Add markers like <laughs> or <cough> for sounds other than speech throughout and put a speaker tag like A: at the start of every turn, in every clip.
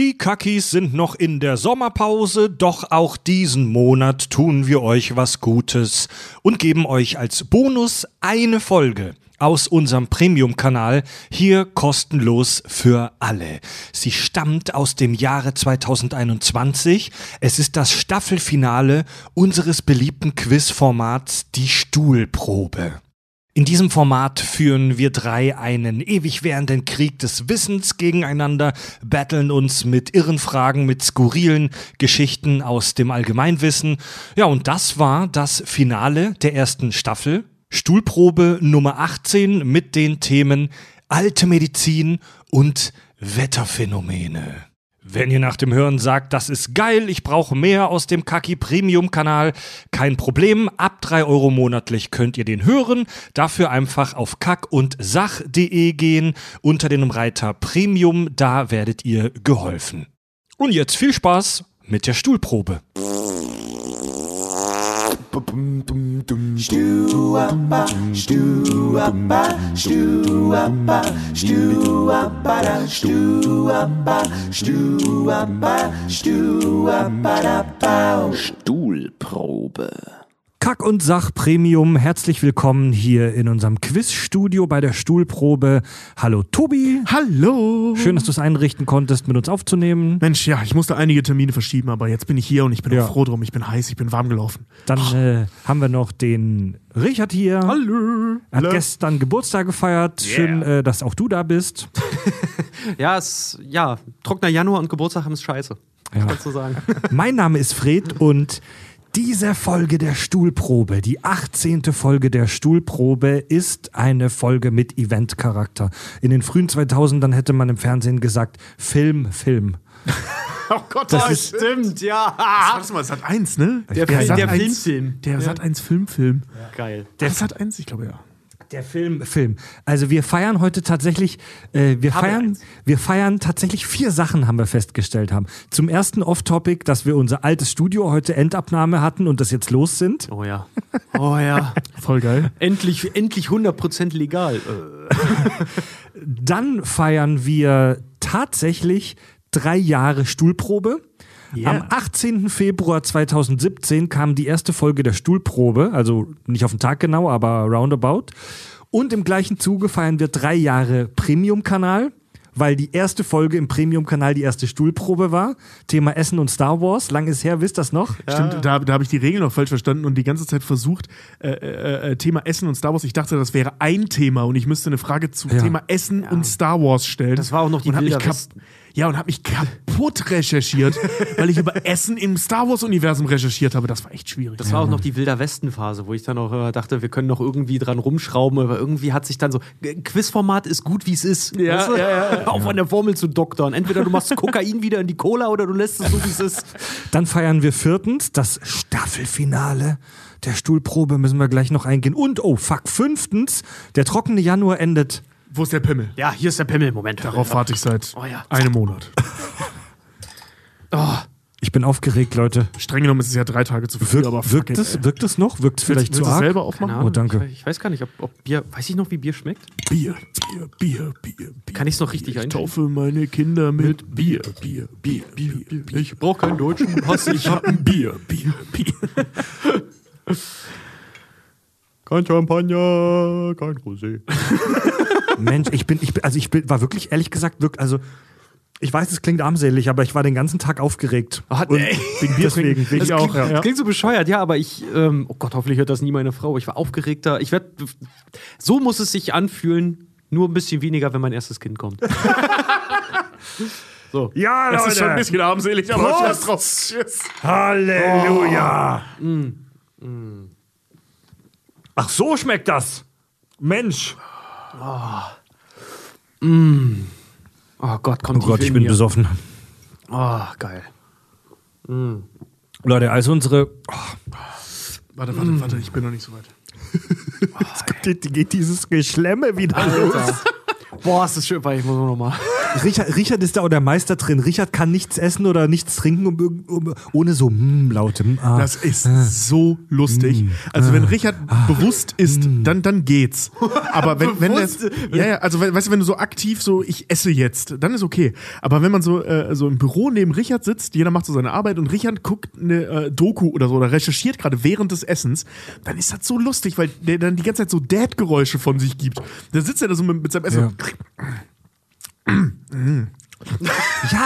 A: Die Kakis sind noch in der Sommerpause, doch auch diesen Monat tun wir euch was Gutes und geben euch als Bonus eine Folge aus unserem Premium-Kanal hier kostenlos für alle. Sie stammt aus dem Jahre 2021. Es ist das Staffelfinale unseres beliebten Quizformats Die Stuhlprobe. In diesem Format führen wir drei einen ewig währenden Krieg des Wissens gegeneinander, battlen uns mit irren Fragen, mit skurrilen Geschichten aus dem Allgemeinwissen. Ja, und das war das Finale der ersten Staffel. Stuhlprobe Nummer 18 mit den Themen alte Medizin und Wetterphänomene. Wenn ihr nach dem Hören sagt, das ist geil, ich brauche mehr aus dem Kaki Premium Kanal, kein Problem. Ab 3 Euro monatlich könnt ihr den hören. Dafür einfach auf kack und sach.de gehen unter dem Reiter Premium. Da werdet ihr geholfen. Und jetzt viel Spaß mit der Stuhlprobe.
B: Stuapa, stuapa, stuapa, stuapa, stuapa, stuapa, stuapa,
C: Stuhlprobe.
A: Kack und Sach Premium, herzlich willkommen hier in unserem Quizstudio bei der Stuhlprobe. Hallo Tobi.
D: Hallo.
A: Schön, dass du es einrichten konntest, mit uns aufzunehmen.
D: Mensch, ja, ich musste einige Termine verschieben, aber jetzt bin ich hier und ich bin
A: Ja.
D: auch froh drum. Ich bin heiß, ich bin warm gelaufen.
A: Dann äh, haben wir noch den Richard hier.
D: Hallo.
A: Er hat gestern Geburtstag gefeiert. Schön, äh, dass auch du da bist. <laughs>
C: Ja, es, ja, trockener Januar und Geburtstag haben es scheiße.
A: Ja.
C: Kannst du sagen.
A: Mein Name ist Fred und diese Folge der Stuhlprobe, die 18. Folge der Stuhlprobe, ist eine Folge mit Eventcharakter. In den frühen 2000ern hätte man im Fernsehen gesagt, Film, Film. <laughs>
D: Oh Gott,
A: Das
D: das
A: ist-
C: Stimmt, ja.
D: Warte mal, Sat 1, ne?
C: Der,
D: Der
C: Film, der
D: 1.
C: Filmfilm.
D: Der Sat 1 Filmfilm.
C: Geil.
D: Der Sat 1, ich glaube ja.
A: Der Film, Film. Also wir feiern heute tatsächlich, äh, wir
C: Habe
A: feiern,
C: eins.
A: wir feiern tatsächlich vier Sachen, haben wir festgestellt haben. Zum ersten Off-Topic, dass wir unser altes Studio heute Endabnahme hatten und das jetzt los sind.
C: Oh ja. <laughs> Oh ja.
D: Voll geil.
C: endlich, endlich 100% legal. Äh. <laughs>
A: Dann feiern wir tatsächlich drei Jahre Stuhlprobe.
D: Yeah.
A: Am 18. Februar 2017 kam die erste Folge der Stuhlprobe, also nicht auf den Tag genau, aber roundabout. Und im gleichen Zuge feiern wir drei Jahre Premium-Kanal, weil die erste Folge im Premium-Kanal die erste Stuhlprobe war. Thema Essen und Star Wars. Lang ist her, wisst das noch?
D: Stimmt, da, da habe ich die Regeln noch falsch verstanden und die ganze Zeit versucht, äh, äh, äh, Thema Essen und Star Wars. Ich dachte, das wäre ein Thema und ich müsste eine Frage zu
A: Ja.
D: Thema Essen und Star Wars stellen.
C: Das war auch noch die
D: und hab mich. Ja, und habe mich kaputt recherchiert, weil ich über Essen im Star Wars-Universum recherchiert habe. Das war echt schwierig.
C: Das war auch noch die Wilder Westen-Phase, wo ich dann auch äh, dachte, wir können noch irgendwie dran rumschrauben, aber irgendwie hat sich dann so, äh, Quizformat ist gut, wie es ist.
D: Ja,
C: weißt du?
D: ja, ja,
C: Auf an der Formel zu doktern. Entweder du machst Kokain wieder in die Cola oder du lässt es so, wie es ist.
A: Dann feiern wir viertens das Staffelfinale der Stuhlprobe, müssen wir gleich noch eingehen. Und, oh fuck, fünftens, der trockene Januar endet
D: Wo ist der Pimmel?
C: Ja, hier ist der Pimmel. Moment.
D: Darauf warte ich seit
C: Oh ja.
D: einem Monat.
A: Ich bin aufgeregt, Leute.
D: Streng genommen ist es ja drei Tage zu früh,
A: Wirkt,
D: aber
A: wirkt, es, wirkt es noch? Wirkt es vielleicht
D: Willst
A: zu
D: es
A: arg?
D: selber aufmachen?
C: Ahnung.
A: Oh, danke.
C: Ich, ich weiß gar nicht, ob, ob Bier. Weiß ich noch, wie Bier schmeckt?
D: Bier, Bier, Bier, Bier, Bier.
C: Kann ich's noch richtig
D: Ich
C: einschenken?
D: taufe meine Kinder mit Bier, Bier, Bier, Bier, Bier. Bier.
C: Ich brauche keinen deutschen Pass.
D: Ich hab ein Bier, Bier, Bier.
C: Kein Champagner, kein Rosé.
A: Mensch, ich bin, ich bin, also ich bin, war wirklich, ehrlich gesagt, wirklich, also ich weiß, es klingt armselig, aber ich war den ganzen Tag aufgeregt. Und
C: ey.
A: wegen Bier deswegen.
D: Ich
A: Wegen,
D: auch, ja.
C: Das klingt so bescheuert, ja, aber ich, ähm, oh Gott, hoffentlich hört das nie meine Frau. Ich war aufgeregter. Ich werde, so muss es sich anfühlen, nur ein bisschen weniger, wenn mein erstes Kind kommt. <laughs> so.
A: Ja,
D: Das ist schon ein
A: Leute.
D: bisschen armselig, aber
A: Prost!
D: drauf. Tschüss.
A: Halleluja. Ach, so schmeckt das. Mensch.
C: Oh Gott, kommt
A: Oh Gott, ich
C: in
A: bin
C: mir.
A: besoffen.
C: Oh, geil.
A: Leute, also unsere,
D: Warte, warte, warte, ich bin noch nicht so weit. <laughs>
A: jetzt geht dieses Geschlemme wieder los.
C: Boah, ist das schön, weil ich muss noch mal.
A: Richard, Richard ist da auch der Meister drin. Richard kann nichts essen oder nichts trinken um, um, ohne so mm, laute. Mm, ah.
D: Das ist so lustig. Also wenn Richard bewusst ist, dann, dann geht's. Aber wenn, wenn das, ja, ja, also we- weißt du, wenn du so aktiv so, ich esse jetzt, dann ist okay. Aber wenn man so, äh, so im Büro neben Richard sitzt, jeder macht so seine Arbeit und Richard guckt eine äh, Doku oder so oder recherchiert gerade während des Essens, dann ist das so lustig, weil der dann die ganze Zeit so Dad-Geräusche von sich gibt. Da sitzt er da so mit, mit seinem Essen.
A: Ja,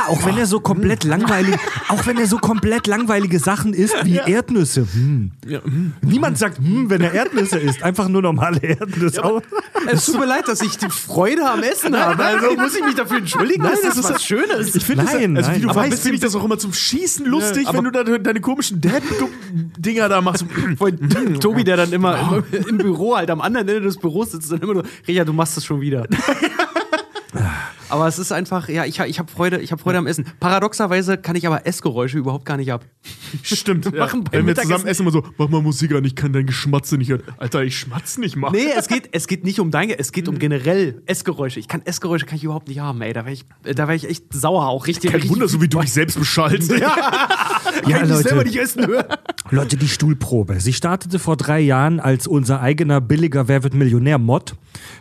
A: auch wenn er so komplett langweilig, auch wenn er so komplett langweilige Sachen isst wie Erdnüsse. Hm.
D: Ja, hm.
A: Niemand sagt, hm, wenn er Erdnüsse isst. Einfach nur normale Erdnüsse. Auch-
C: Es tut mir leid, dass ich die Freude am Essen habe. Also muss ich mich dafür entschuldigen,
D: Nein,
C: das,
D: das ist
C: was Schönes.
D: Ich finde das,
A: Nein,
D: also wie du weißt, finde ich das auch immer zum Schießen lustig, wenn du da deine komischen Dad-Dinger da machst.
C: Von Tobi, der dann immer im, Büro, halt am anderen Ende des Büros sitzt und immer nur, Richard, du machst das schon wieder. <laughs> Aber es ist einfach, ja, ich, ich habe Freude, ich hab Freude am Essen. Paradoxerweise kann ich aber Essgeräusche überhaupt gar nicht ab.
D: Stimmt. <laughs> Ja.
C: machen
D: Wenn wir zusammen essen, immer so, mach mal Musik an, ich kann dein Geschmatze nicht hören. Alter, ich schmatze nicht mal.
C: Nee, es geht, es geht nicht um deine, es geht um generell Essgeräusche. Ich kann Essgeräusche kann ich überhaupt nicht haben, ey. Da wäre ich, da wär ich echt sauer auch. Richtig,
D: Kein
C: richtig
D: Wunder, so wie du dich selbst beschallst.
A: Ja, <laughs>
C: kann ich selber
A: Leute.
C: nicht essen hören.
A: Leute, die Stuhlprobe. Sie startete vor drei Jahren als unser eigener billiger Wer wird Millionär-Mod.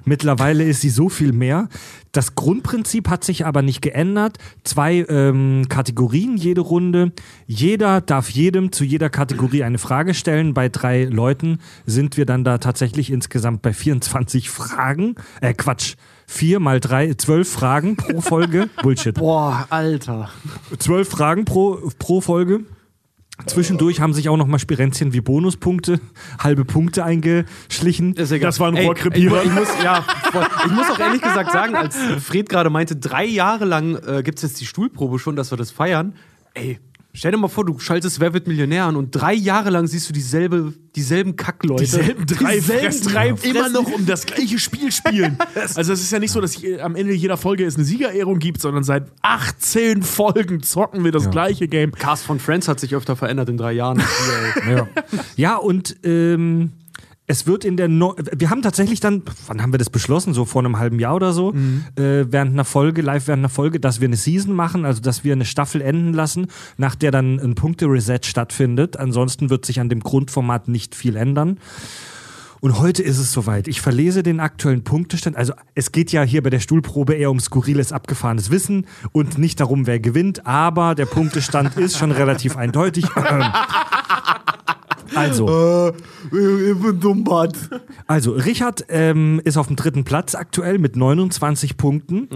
A: Mittlerweile ist sie so viel mehr. Das Grundprinzip hat sich aber nicht geändert. Zwei ähm, Kategorien jede Runde. Jeder darf jedem zu jeder Kategorie eine Frage stellen. Bei drei Leuten sind wir dann da tatsächlich insgesamt bei 24 Fragen. Äh, Quatsch. Vier mal drei, zwölf Fragen pro Folge. Bullshit.
C: Boah, Alter.
A: Zwölf Fragen pro, pro Folge. Zwischendurch haben sich auch noch mal Spirenzchen wie Bonuspunkte, <laughs> halbe Punkte eingeschlichen.
C: Ist egal.
D: Das war ein Rohrkrepierer.
C: Ich, ich, muss, ja, ich muss auch ehrlich gesagt sagen, als Fred gerade meinte, drei Jahre lang äh, gibt es jetzt die Stuhlprobe schon, dass wir das feiern. Ey, stell dir mal vor, du schaltest Wer wird Millionär an und drei Jahre lang siehst du dieselbe, dieselben Kackleute.
D: Dieselben drei
C: Dieselben
D: Fressen,
C: drei
D: immer
C: Fressen.
D: noch um das gleiche Spiel spielen. <laughs> Also es ist ja nicht so, dass ich, äh, am Ende jeder Folge es eine Siegerehrung gibt, sondern seit 18 Folgen zocken wir das gleiche Game.
C: Cast von Friends hat sich öfter verändert in drei Jahren. <laughs>
A: Ja, ja und ähm, es wird in der no wir haben tatsächlich dann, wann haben wir das beschlossen? So vor einem halben Jahr oder so, äh, während einer Folge, live während einer Folge, dass wir eine Season machen, also dass wir eine Staffel enden lassen, nach der dann ein Punkte-Reset stattfindet. Ansonsten wird sich an dem Grundformat nicht viel ändern. Und heute ist es soweit. Ich verlese den aktuellen Punktestand. Also es geht ja hier bei der Stuhlprobe eher um skurriles, abgefahrenes Wissen und nicht darum, wer gewinnt. Aber der Punktestand ist schon relativ eindeutig. <laughs> <clears throat> Also, also Richard ähm, ist auf dem dritten Platz aktuell mit 29 Punkten.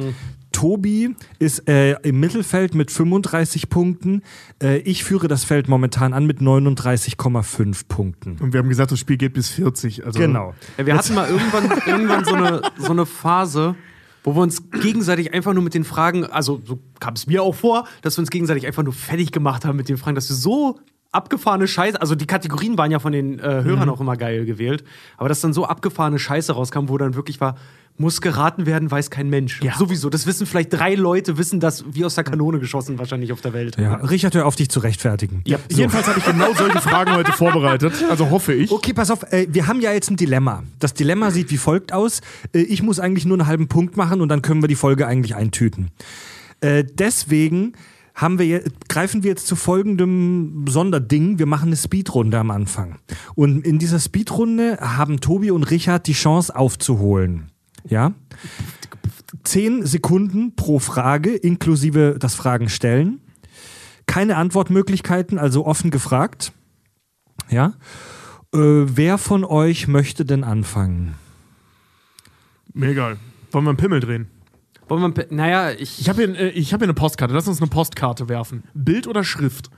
A: Tobi ist äh, im Mittelfeld mit 35 Punkten. Äh, ich führe das Feld momentan an mit 39,5 Punkten.
D: Und wir haben gesagt, das Spiel geht bis 40. Also
A: Genau.
C: Ja, wir hatten mal irgendwann, irgendwann so, eine, so eine Phase, wo wir uns gegenseitig einfach nur mit den Fragen, also so kam es mir auch vor, dass wir uns gegenseitig einfach nur fertig gemacht haben mit den Fragen, dass wir so abgefahrene Scheiße, also die Kategorien waren ja von den äh, Hörern auch immer geil gewählt, aber dass dann so abgefahrene Scheiße rauskam, wo dann wirklich war, muss geraten werden, weiß kein Mensch.
D: Ja.
C: Sowieso, das wissen vielleicht drei Leute, wissen das wie aus der Kanone geschossen wahrscheinlich auf der Welt.
A: Ja, Richard, hör auf, dich zu rechtfertigen.
D: Ja, jedenfalls habe ich genau solche Fragen heute vorbereitet. Also hoffe ich.
A: Okay, pass auf, äh, wir haben ja jetzt ein Dilemma. Das Dilemma sieht wie folgt aus. Äh, ich muss eigentlich nur einen halben Punkt machen und dann können wir die Folge eigentlich eintüten. Äh, deswegen haben wir greifen wir jetzt zu folgendem Sonderding. Wir machen eine Speedrunde am Anfang. Und in dieser Speedrunde haben Tobi und Richard die Chance aufzuholen. Ja? Zehn Sekunden pro Frage, inklusive das Fragen stellen. Keine Antwortmöglichkeiten, also offen gefragt. Ja? Äh, wer von euch möchte denn anfangen?
D: Mir egal. Wollen wir einen Pimmel drehen?
C: Wollen wir, naja, ich,
D: Ich habe hier, äh, ich hab hier eine Postkarte. Lass uns eine Postkarte werfen. Bild oder Schrift?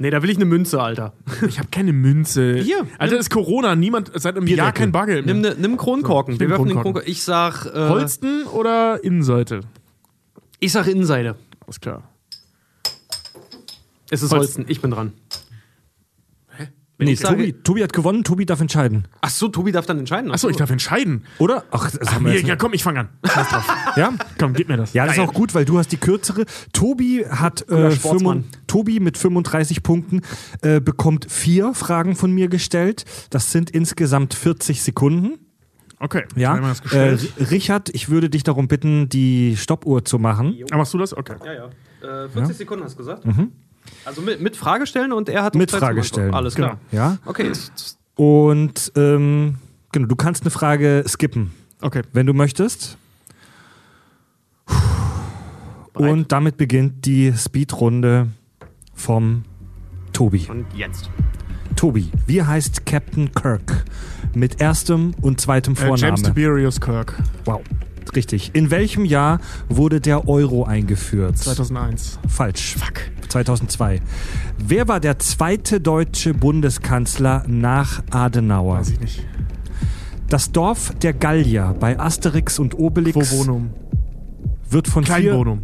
C: nee, da will ich eine Münze, Alter.
D: Ich habe keine Münze.
C: Hier,
D: Alter, ist Corona. Niemand, seit einem Jahr
A: Bierdeckel.
D: kein Bargeld mehr.
C: Nimm, ne, nimm einen Kronkorken.
D: ich
C: Wir werfen den
D: Kronkorken.
C: Kronkorken. Ich sag, äh,
D: Holsten oder Innenseite?
C: ich sag Innenseite.
D: Alles klar.
C: Es ist
D: Holsten.
C: Holsten. Ich bin dran.
A: Nee,
C: ich sage-
A: Tobi, Tobi hat gewonnen, Tobi darf entscheiden.
C: Ach so, Tobi darf dann entscheiden.
D: Achso, ich darf entscheiden.
A: Oder? Ach, das haben wir
D: Mir, ja, komm, ich fange an. Scheiß drauf.
A: ja?
D: Komm, gib mir das.
A: Ja, das ist
D: Geil.
A: auch gut, weil du hast die kürzere. Tobi hat äh,
C: Sportsmann.
A: 35 Tobi mit 35 Punkten äh, bekommt vier Fragen von mir gestellt. Das sind insgesamt 40 Sekunden.
D: Okay.
A: Ja,
D: ist
A: äh. Richard, ich würde dich darum bitten, die Stoppuhr zu machen.
D: Ah, machst du das? Okay.
C: Ja, ja. Äh, 40 Sekunden hast du gesagt? Also mit, mit Frage stellen und er hat
A: Mit
C: Zeit zum
A: Frage
C: Antworten.
A: stellen.
C: Alles klar.
A: Ja.
C: Okay.
A: Und ähm, genau, du kannst eine Frage skippen,
D: Okay.
A: wenn du möchtest. Und damit beginnt die Speedrunde vom Tobi.
C: Und jetzt.
A: Tobi, wie heißt Captain Kirk mit erstem und zweitem
D: Äh,
A: Vorname?
D: James Tiberius Kirk.
A: wow, richtig. In welchem Jahr wurde der Euro eingeführt?
D: 2001.
A: Falsch. Fuck. 2002. Wer war der zweite deutsche Bundeskanzler nach Adenauer?
D: Weiß ich nicht.
A: Das Dorf der Gallier bei Asterix und Obelix
D: Wo Bonum?
A: wird von
D: Klein
A: vier...
D: Bonum.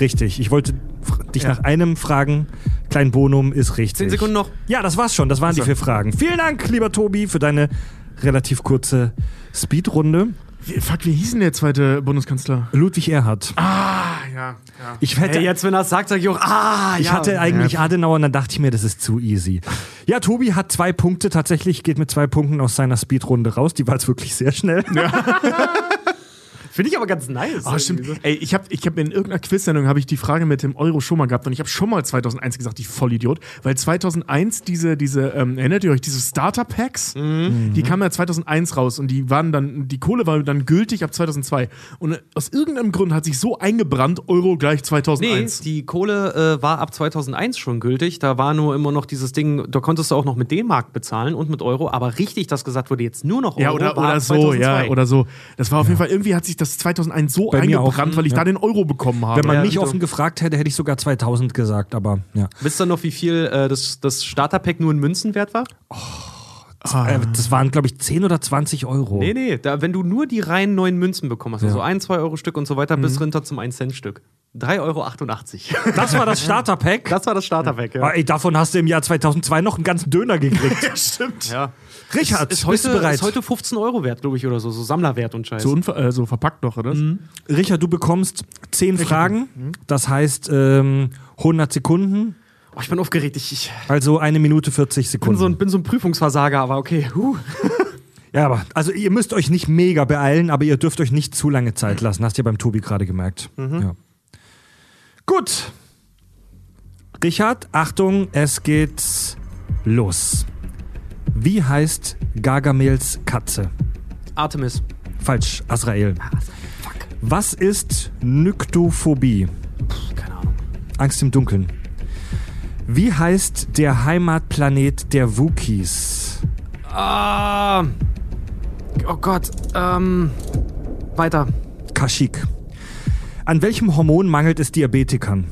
A: Richtig. Ich wollte dich
D: Ja.
A: nach einem fragen. Klein Bonum ist richtig.
C: Zehn Sekunden noch.
A: Ja, das war's schon. Das waren die vier Fragen. Vielen Dank, lieber Tobi, für deine relativ kurze Speedrunde.
D: Wie, fuck, wie hieß denn der zweite Bundeskanzler?
A: Ludwig Erhard.
D: Ah, ja, ja.
A: Ich hätte,
C: Ey, jetzt, wenn er es sagt, sag ich auch, ah,
A: ich
C: ja.
A: hatte eigentlich Adenauer und dann dachte ich mir, das ist zu easy. Ja, Tobi hat zwei Punkte tatsächlich, geht mit zwei Punkten aus seiner Speedrunde raus. Die war jetzt wirklich sehr schnell. <laughs> <laughs>
C: Finde ich aber ganz nice.
D: Ah, stimmt. Ey, ich habe ich hab in irgendeiner Quiz-Sendung habe ich die Frage mit dem Euro schon mal gehabt und ich habe schon mal 2001 gesagt, ich Vollidiot, weil 2001 diese diese ähm, erinnert ihr euch diese Starter Packs, die kamen ja 2001 raus und die waren dann die Kohle war dann gültig ab 2002 und äh, aus irgendeinem Grund hat sich so eingebrannt Euro gleich
C: Nee,
D: 2001.
C: die Kohle äh, war ab 2001 schon gültig. Da war nur immer noch dieses Ding, da konntest du auch noch mit D-Mark bezahlen und mit Euro. Aber richtig, dass gesagt wurde, jetzt nur noch Euro.
D: ja, oder, oder so,
C: 2002.
D: ja, oder so. Das war auf jeden Fall, irgendwie hat sich das 2001 so
A: Bei
D: eingebrannt,
A: auch.
D: weil ich
A: Ja.
D: da den Euro bekommen habe.
A: Wenn man
C: Ja,
A: mich offen gefragt hätte, hätte ich sogar 2000 gesagt, aber ja.
C: Wisst ihr noch, wie viel äh, das, das Starterpack nur in Münzen wert war?
A: Äh, das waren, glaube ich, 10 oder 20 Euro.
C: Nee, nee, da, wenn du nur die reinen neuen Münzen bekommen hast, also 1, 2 Euro Stück und so weiter, bis runter zum 1-Cent-Stück. 3,88 Euro.
A: Das war das <laughs> Starterpack.
C: Das war das Starterpack, ja.
A: Ah, ey, davon hast du im Jahr 2002 noch einen ganzen Döner gekriegt. <laughs>
D: Stimmt.
C: ja.
A: Richard,
C: Ist
A: bist
C: heute,
A: du bereit?
C: ist heute 15 Euro wert, glaube ich, oder so. So Sammlerwert und Scheiß.
D: So, unver äh, so verpackt noch, oder?
A: Richard, du bekommst 10 Fragen. Das heißt ähm, 100 Sekunden,
C: Oh, ich bin aufgeregt. Ich, ich
A: also eine Minute 40
C: bin,
A: Sekunden.
C: so ein, bin so ein Prüfungsversager, aber okay. Huh. <laughs>
A: ja, aber also ihr müsst euch nicht mega beeilen, aber ihr dürft euch nicht zu lange Zeit lassen. Hast du ja beim Tobi gerade gemerkt. Ja. Gut. Richard, Achtung, es geht los. Wie heißt Gargamels Katze?
C: Artemis.
A: Falsch, Azrael. Was ist Nyktophobie?
C: Keine Ahnung.
A: Angst im Dunkeln. Wie heißt der Heimatplanet der Wookies?
C: Ah. Oh Gott. Ähm. Weiter.
A: Kashyyyk. An welchem Hormon mangelt es Diabetikern?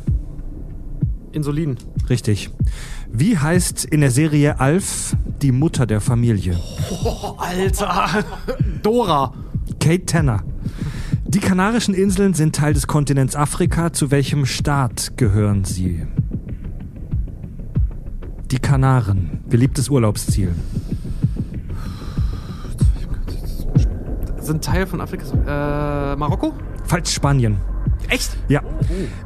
C: Insulin.
A: Richtig. Wie heißt in der Serie Alf die Mutter der Familie?
C: Oh, Alter. Dora.
A: Kate Tanner. Die Kanarischen Inseln sind Teil des Kontinents Afrika. Zu welchem Staat gehören sie? Die Kanaren. Beliebtes Urlaubsziel.
C: Sind Teil von Afrika. Äh, Marokko?
A: Falsch Spanien.
C: Echt?
A: Ja.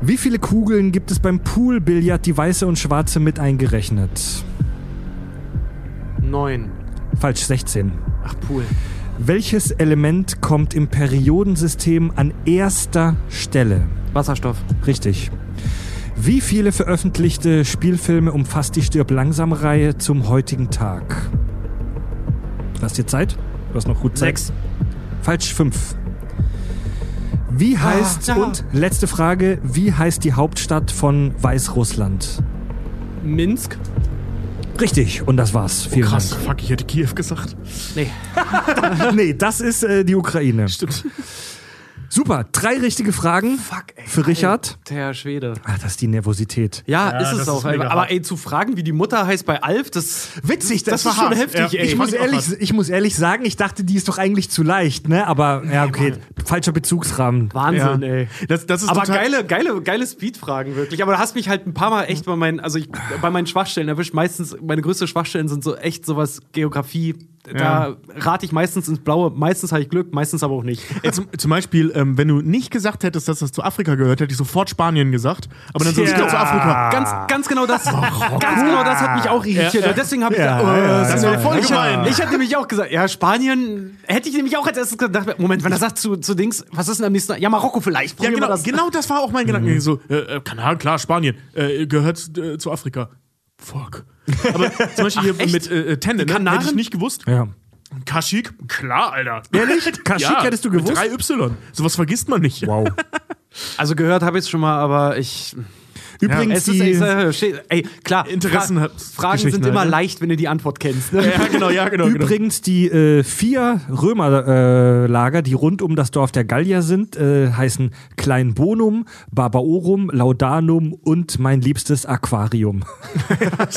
A: Wie viele Kugeln gibt es beim Poolbillard, die weiße und schwarze mit eingerechnet?
C: Neun.
A: Falsch 16.
C: Ach, Pool.
A: Welches Element kommt im Periodensystem an erster Stelle?
C: Wasserstoff.
A: Richtig. Wie viele veröffentlichte Spielfilme umfasst die Stirb langsam Reihe zum heutigen Tag? Du hast dir Zeit? Du hast noch gut Zeit.
C: Sechs.
A: Falsch 5. Wie heißt
C: ja.
A: und letzte Frage, wie heißt die Hauptstadt von Weißrussland?
C: Minsk?
A: Richtig, und das war's. Vielen
D: Krass, fuck, ich hätte Kiew gesagt.
C: Nee.
A: Dank. <laughs> <laughs> Nee, das ist äh, die Ukraine.
D: Stimmt.
A: Super, drei richtige Fragen
C: Fuck, ey.
A: für Richard.
C: Der Schwede.
A: Ah, das ist die Nervosität.
C: Ja,
D: Ja,
C: ist es
D: das
C: auch.
D: ist
C: aber
D: hart.
C: ey, zu fragen, wie die Mutter heißt bei Alf, das.
A: Witzig,
C: Das ist schon heftig,
D: Ja,
C: ey.
A: Ich muss, ehrlich, ich muss ehrlich sagen, ich dachte, die ist doch eigentlich zu leicht, ne? Aber ja, okay, falscher Bezugsrahmen.
C: Wahnsinn,
D: Ja.
C: ey.
D: Das, das ist
C: Aber
D: total,
C: geile, geile, geile Speed-Fragen, wirklich. Aber du hast mich halt ein paar Mal echt bei meinen, also ich, bei meinen Schwachstellen erwischt. Meistens, meine größten Schwachstellen sind so echt sowas Geografie. Da rate ich meistens ins Blaue. Meistens habe ich Glück, meistens aber auch nicht. <laughs>
D: Ey, zum, zum Beispiel, ähm, wenn du nicht gesagt hättest, dass das zu Afrika gehört, hätte ich sofort Spanien gesagt. Aber dann so, es zu Afrika.
C: Ganz, ganz genau das. <laughs> ganz genau das hat mich auch irritiert.
D: Ja, ja.
C: Deswegen habe ich
A: Ja,
C: gesagt, oh,
A: ja,
C: das mir-
D: voll
C: ich,
D: gemein.
C: Ich hatte nämlich auch gesagt, ja, Spanien hätte ich nämlich auch als erstes gedacht, Moment, wenn er sagt zu, zu Dings, was ist denn am nächsten? Ja, Marokko vielleicht.
D: Ja, genau,
C: das.
D: genau das war auch mein Gedanke. So, äh, äh, Kanal, klar, Spanien, äh, gehört äh, zu Afrika. Fuck. Aber zum Beispiel hier
C: echt?
D: mit äh, Tenne, ne?
C: Kanaren?
D: hätte ich nicht gewusst.
A: Ja.
D: Kaschik, klar, Alter.
A: Ehrlich? <laughs> Kaschik hättest du gewusst?
D: Mit 3Y. Sowas vergisst man nicht.
A: Wow. <laughs>
C: Also gehört habe ich es schon mal, aber ich.
A: Übrigens,
C: Es ist, steht- ey, klar,
D: Interessen
C: Fra Fragen sind immer
D: ne?
C: leicht, wenn du die Antwort kennst. Ne? <laughs>
D: Ja, genau, ja, genau. genau.
A: Übrigens, die äh, vier Römerlager, äh, die rund um das Dorf der Gallier sind, äh, heißen Kleinbonum, Barbaorum, Laudanum und mein liebstes Aquarium. <laughs>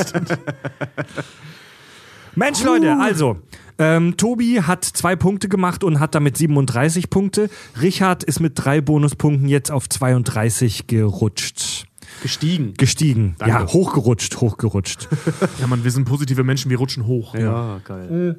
A: Mensch, Leute, also. Ähm, Tobi hat zwei Punkte gemacht und hat damit 37 Punkte. Richard ist mit drei Bonuspunkten jetzt auf 32 gerutscht.
C: Gestiegen.
A: Gestiegen. Ja, hochgerutscht, hochgerutscht. <laughs>
D: Ja, man, wir sind positive Menschen, wir rutschen hoch.
C: Ja, geil.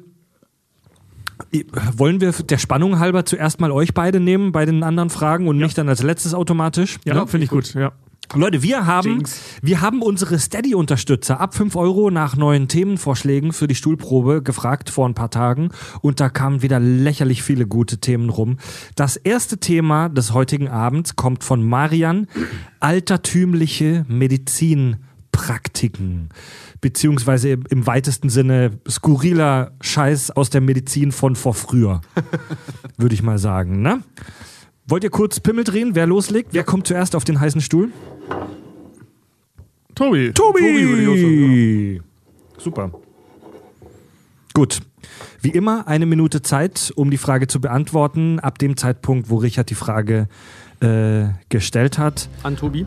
A: Wollen wir der Spannung halber zuerst mal euch beide nehmen bei den anderen Fragen und nicht dann als letztes automatisch?
D: Ja,
A: Ne?
D: finde ich gut. Ja.
A: Leute, wir haben,
C: Jinx.
A: wir haben unsere Steady-Unterstützer ab 5 Euro nach neuen Themenvorschlägen für die Stuhlprobe gefragt vor ein paar Tagen und da kamen wieder lächerlich viele gute Themen rum. Das erste Thema des heutigen Abends kommt von Marian, altertümliche Medizinpraktiken beziehungsweise im- im weitesten Sinne skurriler Scheiß aus der Medizin von vor früher, <laughs> würde ich mal sagen. Ne? Wollt ihr kurz Pimmel drehen? Wer loslegt? Wer kommt zuerst auf den heißen Stuhl?
D: Tobi.
A: Tobi!
D: würde ich auch sagen,
A: Super. Gut. Wie immer eine Minute Zeit, um die Frage zu beantworten, ab dem Zeitpunkt, wo Richard die Frage äh, gestellt hat.
C: An Tobi.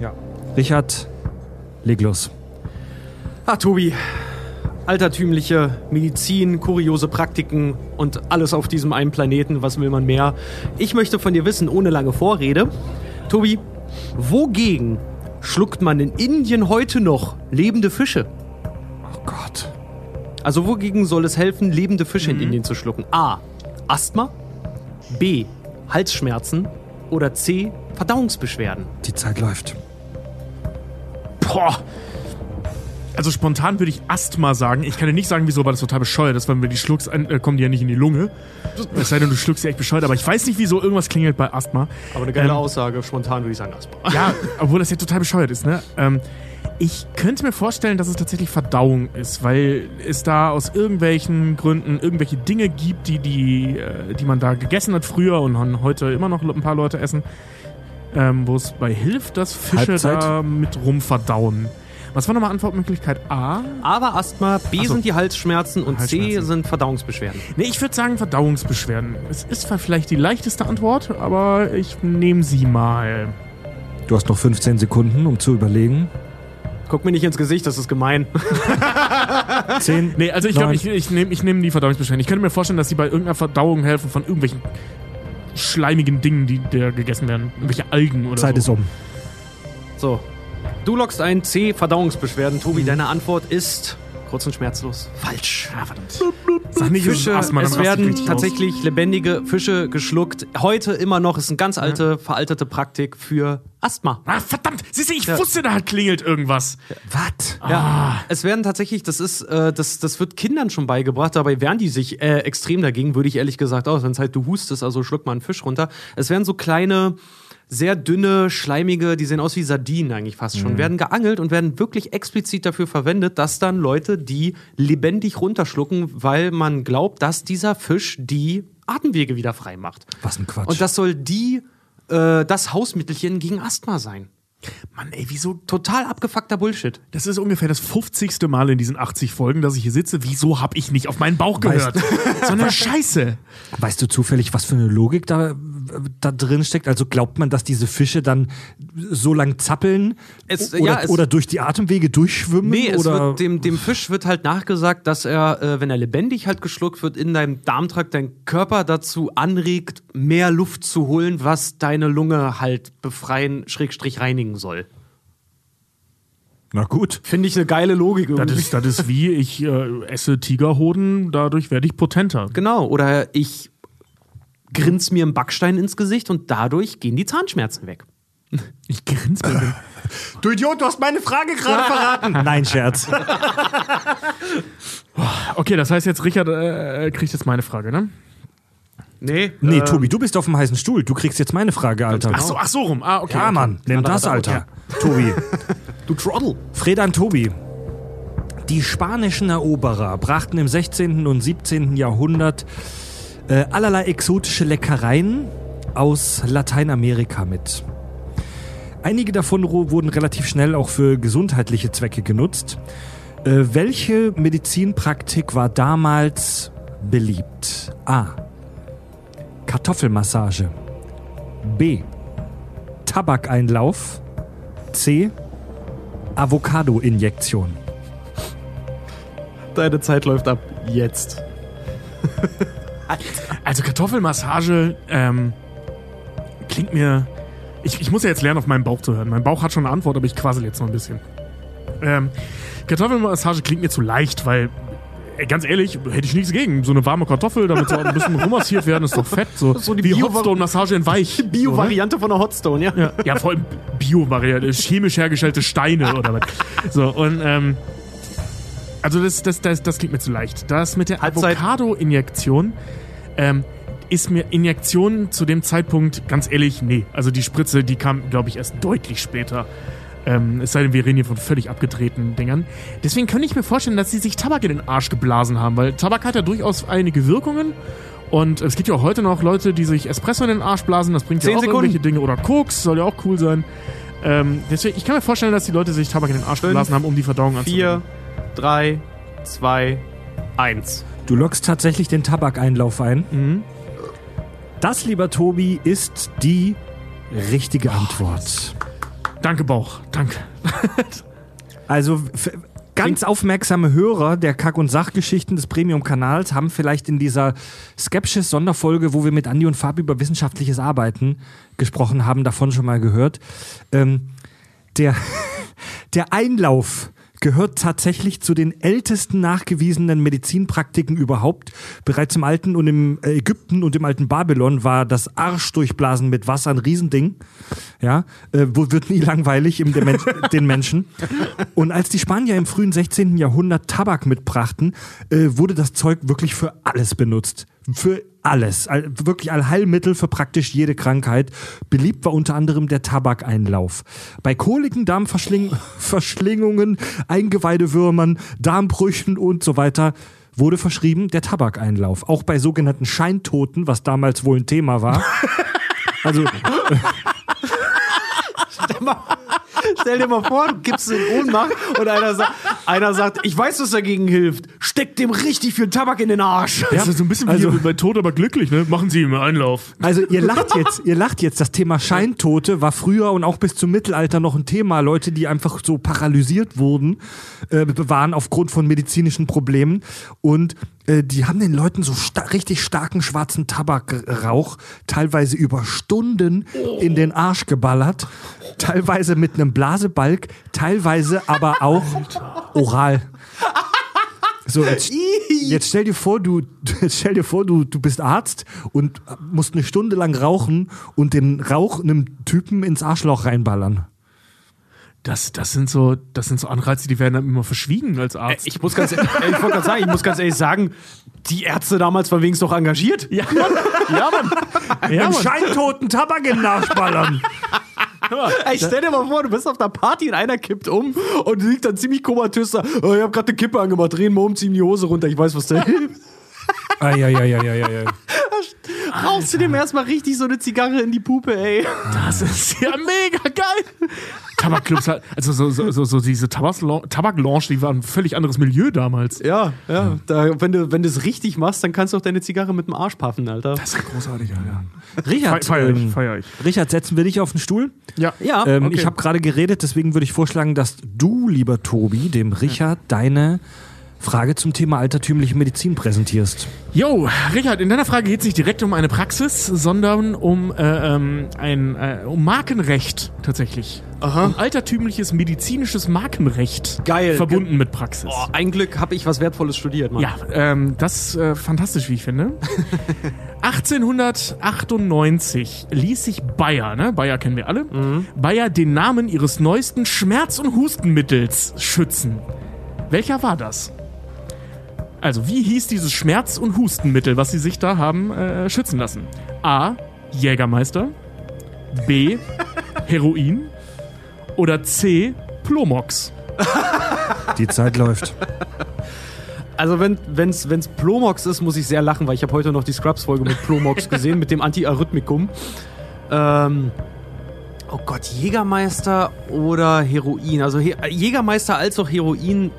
A: Ja. Richard, leg los.
C: Ah, Tobi. Altertümliche Medizin, kuriose Praktiken und alles auf diesem einen Planeten. Was will man mehr? Ich möchte von dir wissen, ohne lange Vorrede. Tobi, wogegen schluckt man in Indien heute noch lebende Fische?
A: Oh Gott.
C: Also wogegen soll es helfen, lebende Fische in Indien zu schlucken? A. Asthma. B. Halsschmerzen. Oder C. Verdauungsbeschwerden.
A: Die Zeit läuft.
D: Boah. Also spontan würde ich Asthma sagen. Ich kann dir nicht sagen, wieso, weil das total bescheuert ist, weil wenn du die schluckst, äh, kommen die ja nicht in die Lunge. Es sei denn, du schluckst sie echt bescheuert. Aber ich weiß nicht, wieso irgendwas klingelt bei Asthma.
C: Aber eine geile Aussage. Spontan würde ich sagen Asthma.
D: Ja, obwohl das ja total bescheuert ist, ne? Ähm, ich könnte mir vorstellen, dass es tatsächlich Verdauung ist, weil es da aus irgendwelchen Gründen irgendwelche Dinge gibt, die, die, äh, die man da gegessen hat früher und heute immer noch ein paar Leute essen, ähm, wo es bei hilft, dass Fische
A: Halbzeit.
D: da mit rumverdauen. Was war nochmal Antwortmöglichkeit A?
C: Aber Asthma, B
D: Ach so.
C: sind die Halsschmerzen und C
D: Halsschmerzen.
C: sind Verdauungsbeschwerden.
D: Nee, ich würde sagen Verdauungsbeschwerden. Es ist zwar vielleicht die leichteste Antwort, aber ich nehme sie mal.
A: Du hast noch 15 Sekunden, um zu überlegen.
C: Guck mir nicht ins Gesicht, das ist gemein. <laughs>
A: 10.
D: Nee, also ich glaube, ich, ich nehme ich nehm die Verdauungsbeschwerden. Ich könnte mir vorstellen, dass sie bei irgendeiner Verdauung helfen von irgendwelchen schleimigen Dingen, die da gegessen werden. Irgendwelche Algen oder
A: Zeit
D: so.
A: ist um.
C: So. Du loggst ein C, Verdauungsbeschwerden. Tobi, deine Antwort ist kurz und schmerzlos falsch.
D: Ah, verdammt. Sag nicht,
C: Fische,
D: Asthma,
C: es werden
D: richtig aus.
C: tatsächlich lebendige Fische geschluckt. Heute immer noch ist eine ganz alte, veraltete Praktik für Asthma.
D: Ah, verdammt! Siehst du, ich
C: Ja.
D: wusste, da klingelt irgendwas.
A: Was?
C: Ja, es werden tatsächlich, das ist, äh, das, das wird Kindern schon beigebracht, dabei wehren die sich äh, extrem dagegen, würde ich ehrlich gesagt auch, wenn es halt du hustest, also schluck mal einen Fisch runter. Es werden so kleine, sehr dünne, schleimige, die sehen aus wie Sardinen eigentlich fast schon, werden geangelt und werden wirklich explizit dafür verwendet, dass dann Leute die lebendig runterschlucken, weil man glaubt, dass dieser Fisch die Atemwege wieder frei macht.
A: Was ein Quatsch.
C: Und das soll die, äh, das Hausmittelchen gegen Asthma sein.
D: Mann, ey, wieso?
C: Total abgefuckter Bullshit.
D: Das ist ungefähr das 50. Mal in diesen 80 Folgen, dass ich hier sitze. Wieso habe ich nicht auf meinen Bauch gehört? so eine Scheiße.
A: Weißt du zufällig, was für eine Logik da, da drin steckt? Also glaubt man, dass diese Fische dann so lang zappeln
C: Es-
A: oder,
C: ja, es-
A: oder durch die Atemwege durchschwimmen?
C: Nee, wird, dem, dem Fisch wird halt nachgesagt, dass er, äh, wenn er lebendig halt geschluckt wird, in deinem Darmtrakt deinen Körper dazu anregt, mehr Luft zu holen, was deine Lunge halt befreien, Schrägstrich reinigen soll.
A: Na gut.
C: Finde ich eine geile Logik.
D: Das
C: irgendwie.
D: ist, das ist wie, ich äh, esse Tigerhoden, dadurch werde ich potenter.
C: Genau, oder ich grins mir einen Backstein ins Gesicht und dadurch gehen die Zahnschmerzen weg.
D: Ich grinse mir.
A: Du Idiot, du hast meine Frage gerade verraten. <laughs> Nein, Scherz. <laughs>
D: Okay, das heißt jetzt, Richard äh, kriegt jetzt meine Frage, ne?
C: Nee,
A: Nee,
C: ähm,
A: Tobi, du bist auf dem heißen Stuhl. Du kriegst jetzt meine Frage, Alter.
D: Ach so, ach so rum. Ah, okay.
A: Ja,
D: okay.
A: Mann, nimm das, Alter. Tobi. <laughs>
C: Du Trottel.
A: Fredan Tobi. Die spanischen Eroberer brachten im 16. und 17. Jahrhundert äh, allerlei exotische Leckereien aus Lateinamerika mit. Einige davon wurden relativ schnell auch für gesundheitliche Zwecke genutzt. Äh, welche Medizinpraktik war damals beliebt? A. Kartoffelmassage. B. Tabakeinlauf. C. Avocado-Injektion.
C: Deine Zeit läuft ab. Jetzt. <laughs>
D: Also Kartoffelmassage ähm, klingt mir. Ich, ich muss ja jetzt lernen, auf meinen Bauch zu hören. Mein Bauch hat schon eine Antwort, aber ich quassel jetzt noch ein bisschen. Ähm, Kartoffelmassage klingt mir zu leicht, weil, ey, ganz ehrlich, hätte ich nichts gegen. So eine warme Kartoffel, damit so ein bisschen rummassiert werden, ist doch fett. So, <laughs>
C: So die
D: Hotstone-Massage in weich. <laughs>
C: Bio-Variante von der Hotstone, ja.
D: Ja, ja vor allem Bio-Variante, chemisch hergestellte Steine oder was. So, und ähm, also das, das, das, das klingt mir zu leicht. Das mit der. Avocado-Injektion ähm, ist mir Injektion zu dem Zeitpunkt, ganz ehrlich, nee. Also die Spritze, die kam, glaube ich, erst deutlich später. Ähm, es sei denn, wir reden hier von völlig abgedrehten Dingern. Deswegen könnte ich mir vorstellen, dass sie sich Tabak in den Arsch geblasen haben, weil Tabak hat ja durchaus einige Wirkungen. Und es gibt ja auch heute noch Leute, die sich Espresso in den Arsch blasen. Das bringt ja auch
C: Sekunden.
D: irgendwelche Dinge. Oder Koks, soll ja auch cool sein. Ähm, deswegen, ich kann mir vorstellen, dass die Leute sich Tabak in den Arsch
C: Fünf,
D: geblasen haben, um die Verdauung anzuregen.
C: Vier, drei, zwei, eins.
A: Du lockst tatsächlich den Tabakeinlauf ein.
D: Mhm.
A: Das, lieber Tobi, ist die richtige Antwort.
D: Danke, Bauch. Danke. <laughs>
A: Also ganz aufmerksame Hörer der Kack- und Sachgeschichten des Premium-Kanals haben vielleicht in dieser Skepsis-Sonderfolge, wo wir mit Andi und Fabi über wissenschaftliches Arbeiten gesprochen haben, davon schon mal gehört. Ähm, der, <laughs> der Einlauf gehört tatsächlich zu den ältesten nachgewiesenen Medizinpraktiken überhaupt. Bereits im alten und im Ägypten und im alten Babylon war das Arschdurchblasen mit Wasser ein Riesending. Ja, äh, wo wird nie langweilig im den, Men <laughs> den Menschen. Und als die Spanier im frühen 16. Jahrhundert Tabak mitbrachten, äh, wurde das Zeug wirklich für alles benutzt. Für alles. All, wirklich Allheilmittel für praktisch jede Krankheit. Beliebt war unter anderem der Tabakeinlauf. Bei Koliken, Darmverschlingungen, <laughs> Eingeweidewürmern, Darmbrüchen und so weiter wurde verschrieben der Tabakeinlauf. Auch bei sogenannten Scheintoten, was damals wohl ein Thema war. <laughs> Also <laughs>
C: Stell dir mal vor, du gibst in Ohnmacht und einer sagt, einer sagt, ich weiß, was dagegen hilft. Steck dem richtig viel Tabak in den Arsch.
D: Das ist so ein bisschen wie
A: also-
D: hier bei Tod, aber glücklich, ne? Machen Sie ihm einen Einlauf.
A: Also ihr lacht jetzt, ihr lacht jetzt. Das Thema Scheintote war früher und auch bis zum Mittelalter noch ein Thema. Leute, die einfach so paralysiert wurden, äh, waren aufgrund von medizinischen Problemen und äh, die haben den Leuten so sta richtig starken schwarzen Tabakrauch teilweise über Stunden in den Arsch geballert, teilweise mit einem Blasebalg, teilweise aber auch oral. So, jetzt, jetzt stell dir vor, du, <laughs> stell dir vor, du, du bist Arzt und musst eine Stunde lang rauchen und den Rauch einem Typen ins Arschloch reinballern.
D: Das, das, sind so, das sind so Anreize, die werden dann immer verschwiegen als Arzt.
C: Ich muss ganz, äh, ich wollte sagen, ich muss ganz ehrlich sagen, die Ärzte damals waren wenigstens doch engagiert.
D: ja, ja, Mann. Ja, Mann.
A: scheintoten Tabak in den Arsch ballern.
C: Ey, stell dir mal vor, du bist auf einer Party und einer kippt um und liegt dann ziemlich komatös da. Oh, ich hab gerade eine Kippe angemacht, drehen mal um, ziehen die Hose runter, ich weiß, was da <laughs> hilft.
A: Eieieiei.
C: Rauchst du dem erstmal richtig so eine Zigarre in die Pupe, ey.
D: Das ist ja mega geil. Tabakclubs, also so, so, so, so diese Tabaklounge, die waren ein völlig anderes Milieu damals.
C: Ja, ja. Da, wenn du wenn du es richtig machst, dann kannst du auch deine Zigarre mit dem Arsch puffen, Alter.
D: Das ist großartig, Alter.
A: Richard,
D: Feier ich,
A: ähm,
D: feier ich.
A: Richard, setzen wir dich auf den Stuhl?
D: Ja.
C: Ja.
A: Ähm,
D: okay.
A: Ich habe gerade geredet, deswegen würde ich vorschlagen, dass du, lieber Tobi, dem Richard deine Frage zum Thema altertümliche Medizin präsentierst.
D: Jo, Richard, in deiner Frage geht es nicht direkt um eine Praxis, sondern um, äh, ähm, ein, äh, um Markenrecht tatsächlich. und altertümliches medizinisches Markenrecht
C: Geil.
D: verbunden mit Praxis.
C: Oh, ein Glück habe ich was Wertvolles studiert, Mann.
D: Ja, ähm, das ist äh, fantastisch, wie ich finde. <laughs> 1898 ließ sich Bayer, ne, Bayer kennen wir alle, Bayer den Namen ihres neuesten Schmerz- und Hustenmittels schützen. Welcher war das? Also, wie hieß dieses Schmerz- und Hustenmittel, was sie sich da haben äh, schützen lassen? A. Jägermeister. B. Heroin. Oder C. Plomox.
A: Die Zeit läuft.
C: Also wenn wenn's wenn's Plomox ist, muss ich sehr lachen, weil ich habe heute noch die Scrubs-Folge mit Plomox <laughs> gesehen, mit dem Antiarrhythmikum. Ähm, oh Gott, Jägermeister oder Heroin. Also He Jägermeister als auch Heroin,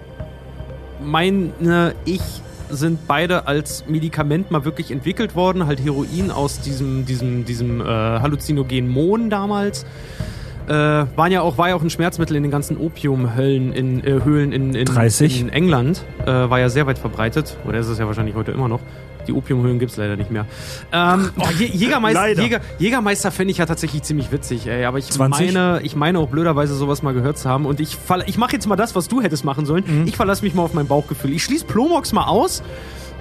C: meine ich, sind beide als Medikament mal wirklich entwickelt worden. Halt Heroin aus diesem, diesem, diesem äh, halluzinogenen Mohn damals. Äh, waren ja auch, war ja auch ein Schmerzmittel in den ganzen Opiumhöllen in äh, Höhlen in, in,
A: 30.
C: in England. Äh, war ja sehr weit verbreitet. Oder ist es ja wahrscheinlich heute immer noch. Die Opiumhöhlen gibt es leider nicht mehr. Ähm, <laughs> oh, Jä- Jägermeister. Jäger, Jägermeister fände ich ja tatsächlich ziemlich witzig, ey. Aber ich
A: 20?
C: meine, ich meine auch blöderweise sowas mal gehört zu haben. Und ich, fall- ich mache jetzt mal das, was du hättest machen sollen.
A: Mhm.
C: Ich verlasse mich mal auf mein Bauchgefühl. Ich schließe Plomox mal aus,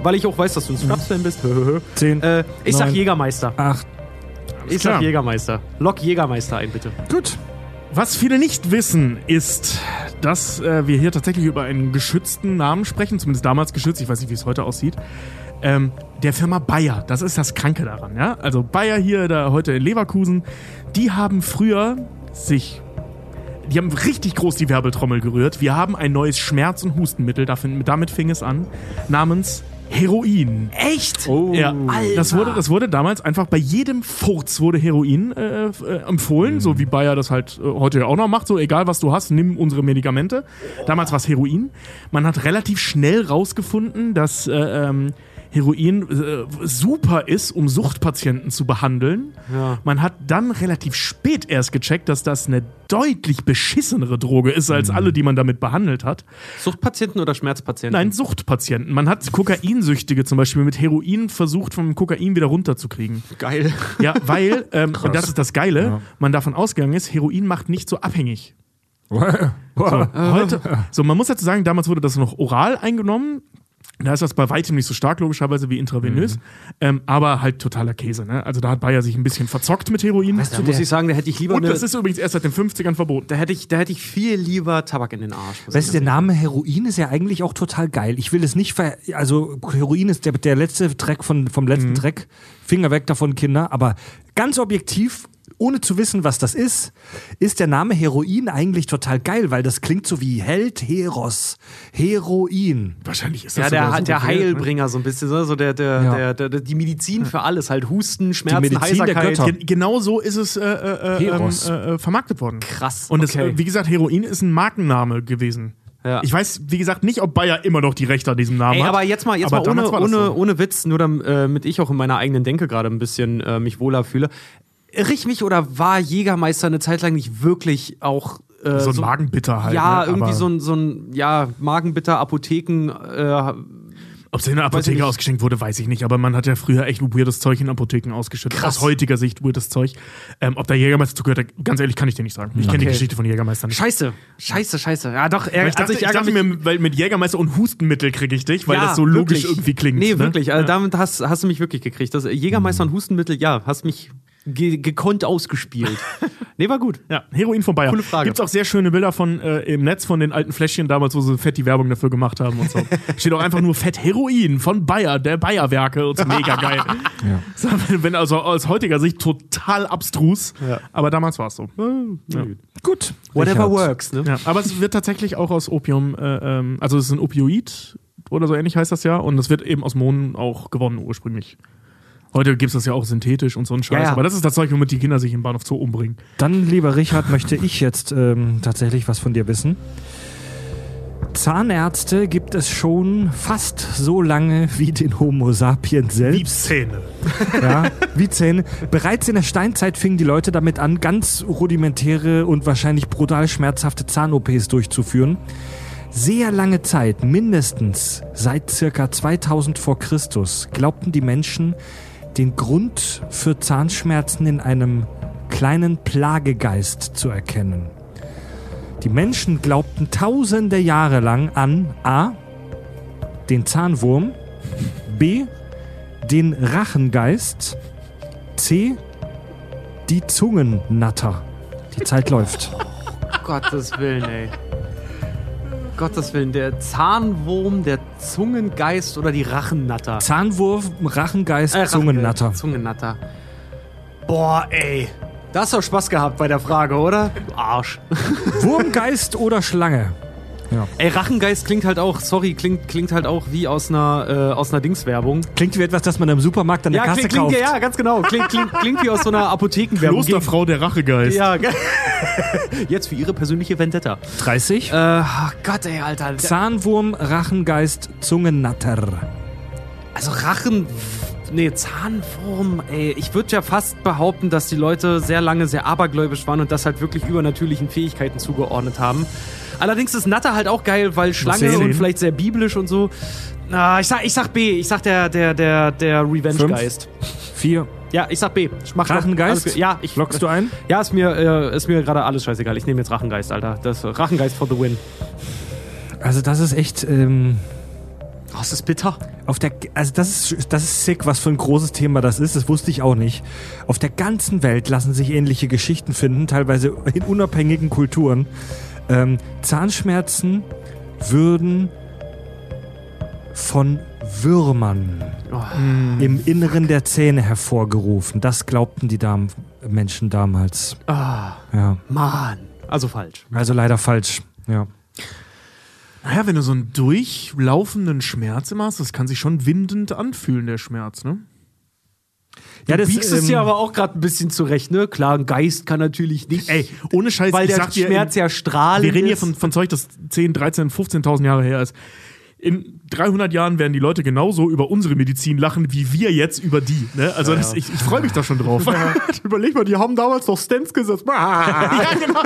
C: weil ich auch weiß, dass du ein Scrubs-Fan bist. <laughs>
A: Zehn.
C: äh, ich sag
A: Neun.
C: Jägermeister.
A: Acht.
C: Ich
D: klar.
C: sag Jägermeister. Lock Jägermeister ein, bitte.
A: Gut.
D: Was viele nicht wissen, ist, dass äh, wir hier tatsächlich über einen geschützten Namen sprechen, zumindest damals geschützt, ich weiß nicht, wie es heute aussieht. Ähm, der Firma Bayer, das ist das Kranke daran, ja. Also Bayer hier, da heute in Leverkusen, die haben früher sich, die haben richtig groß die Werbeltrommel gerührt. Wir haben ein neues Schmerz- und Hustenmittel, damit fing es an, namens Heroin.
C: Echt?
A: Oh.
D: Ja,
C: Alter.
D: das wurde, das wurde damals einfach bei jedem Furz wurde Heroin äh, äh, empfohlen, so wie Bayer das halt äh, heute ja auch noch macht. So egal was du hast, nimm unsere Medikamente. Damals war es Heroin. Man hat relativ schnell rausgefunden, dass äh, ähm, Heroin äh, super ist, um Suchtpatienten zu behandeln.
C: Ja.
D: Man hat dann relativ spät erst gecheckt, dass das eine deutlich beschissenere Droge ist als alle, die man damit behandelt hat.
C: Suchtpatienten oder Schmerzpatienten?
D: Nein, Suchtpatienten. Man hat Kokainsüchtige zum Beispiel mit Heroin versucht, vom Kokain wieder runterzukriegen.
C: Geil.
D: Ja, weil, <laughs> ähm, und das ist das Geile, man davon ausgegangen ist, Heroin macht nicht so abhängig. <laughs> So, heute, so, man muss dazu sagen, damals wurde das noch oral eingenommen. Da ist das bei weitem nicht so stark, logischerweise, wie intravenös. Ähm, aber halt totaler Käse, ne? Also da hat Bayer sich ein bisschen verzockt mit Heroin.
C: Da muss ich sagen, da hätte ich lieber
D: und
C: eine,
D: das ist übrigens erst seit den 50ern verboten.
C: da hätte ich, da hätte ich viel lieber Tabak in den Arsch.
A: Weißt du, der Name Heroin ist ja eigentlich auch total geil. Ich will es nicht ver. Also, Heroin ist der, der letzte Track von, vom letzten Track. Finger weg davon, Kinder. Aber ganz objektiv, ohne zu wissen, was das ist, ist der Name Heroin eigentlich total geil, weil das klingt so wie Held, Heros, Heroin.
D: Wahrscheinlich ist das
C: ja, der,
D: so
C: der
D: ne?
C: Heilbringer so ein bisschen, ne? so der, der,
A: Ja.
C: der, der, der, die Medizin für alles, halt Husten, Schmerzen,
A: Medizin der
C: Heiserkeit.
A: Götter.
D: Gen genau so ist es äh, äh, äh, ähm, äh, äh, vermarktet worden.
C: Krass,
D: Und
C: okay.
D: äh, wie gesagt, Heroin ist ein Markenname gewesen.
C: Ja.
D: Ich weiß, wie gesagt, nicht, ob Bayer immer noch die Rechte an diesem Namen
C: Ey,
D: hat.
C: aber jetzt mal, jetzt
D: aber
C: mal ohne,
D: das
C: ohne,
D: so.
C: ohne Witz, nur damit ich auch in meiner eigenen Denke gerade ein bisschen äh, mich wohler fühle. Irre ich mich oder war Jägermeister eine Zeit lang nicht wirklich auch äh,
D: so ein Magenbitter halt.
C: Ja,
D: ne?
C: irgendwie so ein, so ein ja, Magenbitter, Apotheken, äh,
D: Ob es in der Apotheke ausgeschenkt wurde, weiß ich nicht. Aber man hat ja früher echt weirdes Zeug in Apotheken ausgeschüttet.
C: Krass.
D: Aus heutiger Sicht weirdes Zeug. Ähm, ob da Jägermeister zugehört, ganz ehrlich, kann ich dir nicht sagen. Ich kenne die
C: Okay.
D: Geschichte von Jägermeister nicht.
C: Scheiße, scheiße, scheiße. Ja, doch, er,
D: ich dachte,
C: also ich
D: ich dachte
C: mich.
D: mir, weil mit Jägermeister und Hustenmittel kriege ich dich, weil
C: Ja,
D: das so logisch
C: wirklich.
D: irgendwie klingt.
C: Nee,
D: ne?
C: wirklich. Also damit hast, hast du mich wirklich gekriegt. Das Jägermeister und Hustenmittel, ja, hast mich ge gekonnt ausgespielt. <laughs> nee, war gut.
D: Ja, Heroin von Bayer.
C: Coole Frage.
D: Gibt's auch sehr schöne Bilder von äh, im Netz von den alten Fläschchen damals, wo sie fett die Werbung dafür gemacht haben und so. <laughs> Steht auch einfach nur Fett Heroin von Bayer, der Bayer-Werke und <laughs> so mega geil. So, wenn, wenn also aus heutiger Sicht total abstrus,
C: Ja.
D: aber damals war es so. Ja.
A: Gut.
C: Whatever
A: Richard.
C: works, ne?
D: Ja, aber es wird tatsächlich auch aus Opium, äh, ähm, also es ist ein Opioid oder so ähnlich heißt das ja und es wird eben aus Mohn auch gewonnen ursprünglich. Heute gibt es das ja auch synthetisch und so ein Scheiß,
C: Ja, ja.
D: aber das ist das Zeug, womit die Kinder sich im Bahnhof Zoo umbringen.
A: Dann, lieber Richard, möchte ich jetzt ähm, tatsächlich was von dir wissen. Zahnärzte gibt es schon fast so lange wie den Homo sapiens
D: Wie
A: selbst.
D: Zähne. <laughs>
A: Ja, wie Zähne. Bereits in der Steinzeit fingen die Leute damit an, ganz rudimentäre und wahrscheinlich brutal schmerzhafte Zahn-OPs durchzuführen. Sehr lange Zeit, mindestens seit circa 2000 vor Christus, glaubten die Menschen, den Grund für Zahnschmerzen in einem kleinen Plagegeist zu erkennen. Die Menschen glaubten tausende Jahre lang an A. den Zahnwurm, B. den Rachengeist, C. die Zungennatter. Die Zeit läuft. <laughs>
C: Gottes Willen, ey. Gottes Willen, der Zahnwurm, der Zungengeist oder die Rachennatter?
A: Zahnwurf, Rachengeist,
C: Äh,
A: Zungennatter.
C: Rachengeist, Zungennatter. Boah, ey. Da hast du Spaß gehabt bei der Frage, oder? Du Arsch.
A: Wurmgeist oder Schlange?
C: Ey, Rachengeist klingt halt auch, sorry, klingt, klingt halt auch wie aus einer, äh, aus einer Dingswerbung.
A: Klingt wie etwas, das man im Supermarkt an der
C: Ja,
A: Kasse
C: klingt,
A: kauft.
C: ja, ganz genau. Klingt, klingt, klingt wie aus so einer Apothekenwerbung. <laughs>
D: Klosterfrau der Rachegeist.
C: Ja, <laughs> jetzt für ihre persönliche Vendetta.
A: 30.
C: Äh, ach Gott, ey, Alter.
A: Zahnwurm, Rachengeist, Zungennatter.
C: Also Rachen. Nee, Zahnwurm, ey. Ich würde ja fast behaupten, dass die Leute sehr lange sehr abergläubisch waren und das halt wirklich übernatürlichen Fähigkeiten zugeordnet haben. Allerdings ist Natter halt auch geil, weil Schlange und vielleicht sehr biblisch und so. Ah, ich sag, ich sag B. Ich sag der, der, der, der Revenge-Geist.
A: 4.
C: Ja, ich sag B. Ich mach
A: Rachengeist?
C: alles- Ja, ich
A: Lockst du ein?
C: Ja, ist mir, äh, ist mir gerade alles scheißegal. Ich nehme jetzt Rachengeist, Alter. Das Rachengeist for the win.
A: Also das ist echt ähm,
C: Oh, ist das bitter?
A: auf der also das ist das ist sick, was für ein großes Thema das ist. Das wusste ich auch nicht. Auf der ganzen Welt lassen sich ähnliche Geschichten finden, teilweise in unabhängigen Kulturen. Ähm, Zahnschmerzen würden von Würmern im Inneren der Zähne hervorgerufen. Das glaubten die Dam Menschen damals.
C: Ah,
A: Ja,
C: Mann. Also falsch.
A: also leider falsch. Ja.
D: Naja, wenn du so einen durchlaufenden Schmerz immer hast, das kann sich schon windend anfühlen, der Schmerz, ne?
A: Ja, das
C: biegst es
A: ähm,
C: dir aber auch gerade ein bisschen zurecht, ne? Klar, ein Geist kann natürlich nicht.
D: Ey, ohne Scheiß,
C: weil der
D: sag dir,
C: Schmerz ja strahlend
D: wir reden hier von, von Zeug, das 10, 13, 15.000 Jahre her ist. In 300 Jahren werden die Leute genauso über unsere Medizin lachen, wie wir jetzt über die. Ne? Also das, ich, ich freue mich da schon drauf. <laughs>
C: Überleg mal, die haben damals noch Stents gesetzt. <laughs>
D: ja, genau.